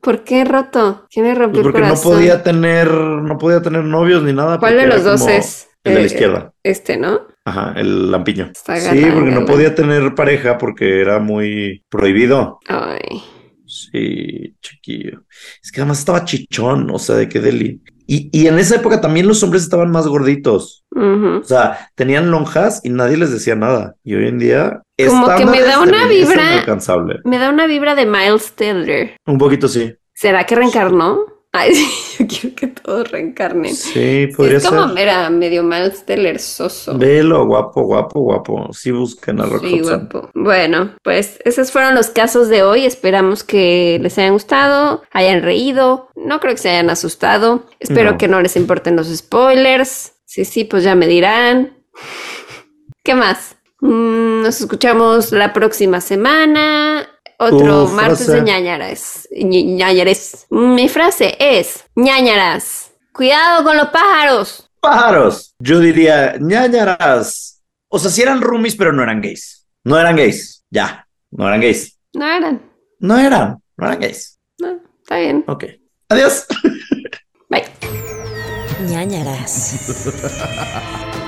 ¿Por qué roto? ¿Quién le rompió Pues porque el no corazón? podía tener, no podía tener novios ni nada. ¿Cuál de los dos como es? El de la Eh, izquierda. Este, ¿no? Ajá, el lampiño. Está sí, galán, porque no podía tener pareja porque era muy prohibido. Ay. Sí, chiquillo. Es que además estaba chichón, o sea, de qué deli. Y, y en esa época también los hombres estaban más gorditos. O sea, tenían lonjas y nadie les decía nada. Y hoy en día. Como que me da una vibra- inalcanzable. Me da una vibra de Miles Teller. Un poquito sí. ¿Será que reencarnó? Ay, [LAUGHS] yo quiero que todos reencarnen. Sí, Sí, podría es como ser. era medio Miles Teller soso. Velo, guapo, guapo, guapo. Sí, busquen a Rock Sí, Hudson. guapo. Bueno, pues esos fueron los casos de hoy. Esperamos que les hayan gustado, hayan reído. No creo que se hayan asustado. Espero No. que no les importen los spoilers. Sí, sí, pues ya me dirán. [LAUGHS] ¿Qué más? Mm, nos escuchamos la próxima semana. Otro martes frase. de ñañaras. Ñañares. Mi frase es ñañaras. Cuidado con los pájaros. Pájaros. Yo diría ñañaras. O sea, sí eran roomies, pero no eran gays. No eran gays. Ya. No eran gays. No eran. No eran. No eran gays. No, está bien. Ok. Adiós. [LAUGHS] Bye. ñañaras. [LAUGHS]